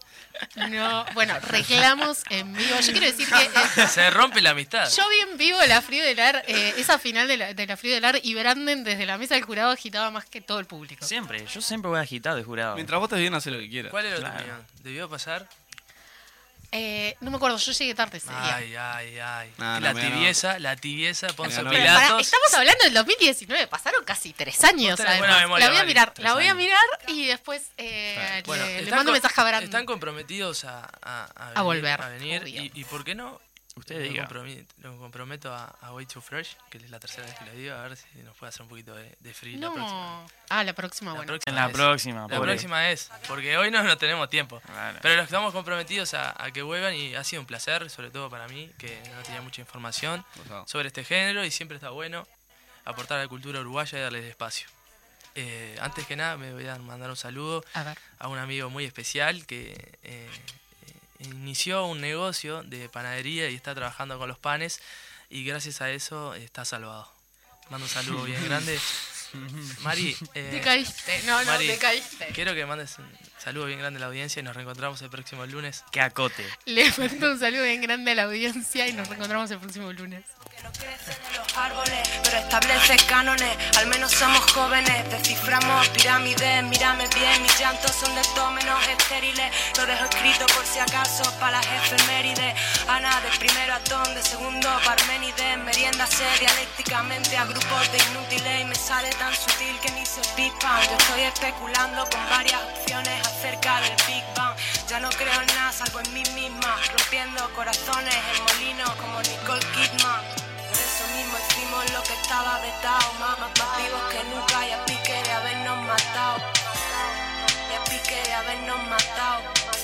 No, bueno, reclamos en vivo. Yo quiero decir que eh, Se rompe la amistad. yo vi en vivo la Frío del Ar, eh, esa final de la, de la Frío del Ar, y Branden desde la mesa del jurado agitaba más que todo el público. Siempre, yo siempre voy agitado de jurado. Mientras vos estés bien, hace lo que quieras. ¿Cuál era tu Claro. opinión? ¿Debió pasar? Eh, no me acuerdo, yo llegué tarde ese día. Ay, ay, ay. No, no, la mira, no. tibieza, la tibieza, Poncio no, Pero estamos hablando del 2019, pasaron casi tres años. Buena memoria, la voy a mirar, la voy a mirar y después eh, Bueno, le, mando un mensaje a Brandon. Están comprometidos a, a, a venir, volver, a venir obvio. y, y ¿por qué no? Usted lo, diga. lo comprometo a, a Way Too Fresh, que es la tercera vez que lo digo, a ver si nos puede hacer un poquito de, de free la próxima. No. Ah, la próxima, La bueno. próxima En la es. próxima, La pobre. próxima es, porque hoy no, no tenemos tiempo. Claro. Pero los estamos comprometidos a, a que vuelvan y ha sido un placer, sobre todo para mí, que no tenía mucha información Gozado. sobre este género y siempre está bueno aportar a la cultura uruguaya y darles espacio. Eh, antes que nada, me voy a mandar un saludo A ver. a un amigo muy especial que eh, inició un negocio de panadería y está trabajando con los panes y gracias a eso está salvado. Mando un saludo bien grande. Mari, eh, Te caíste, no, no, Mari, te caíste. quiero que mandes un saludo bien grande a la audiencia y nos reencontramos el próximo lunes. Que acote. Le mando un saludo bien grande a la audiencia y nos reencontramos el próximo lunes. no crecen en los árboles, pero establece cánones. Al menos somos jóvenes, desciframos pirámides. Mírame bien, mis llantos son de todo menos estériles. Lo dejo escrito por si acaso para las efemérides. Ana, del primero atón, de segundo Parménides. Meriéndase dialécticamente a grupos de inútiles y me sale tan sutil que ni se pispan. Yo estoy especulando con varias opciones acerca del Big Bang. Ya no creo en nada salvo en mí misma, rompiendo corazones en molinos como Nicole Kidman. Por eso mismo hicimos lo que estaba vetado, más, más vivos que nunca y a pique de habernos matado. Y a pique de habernos matado.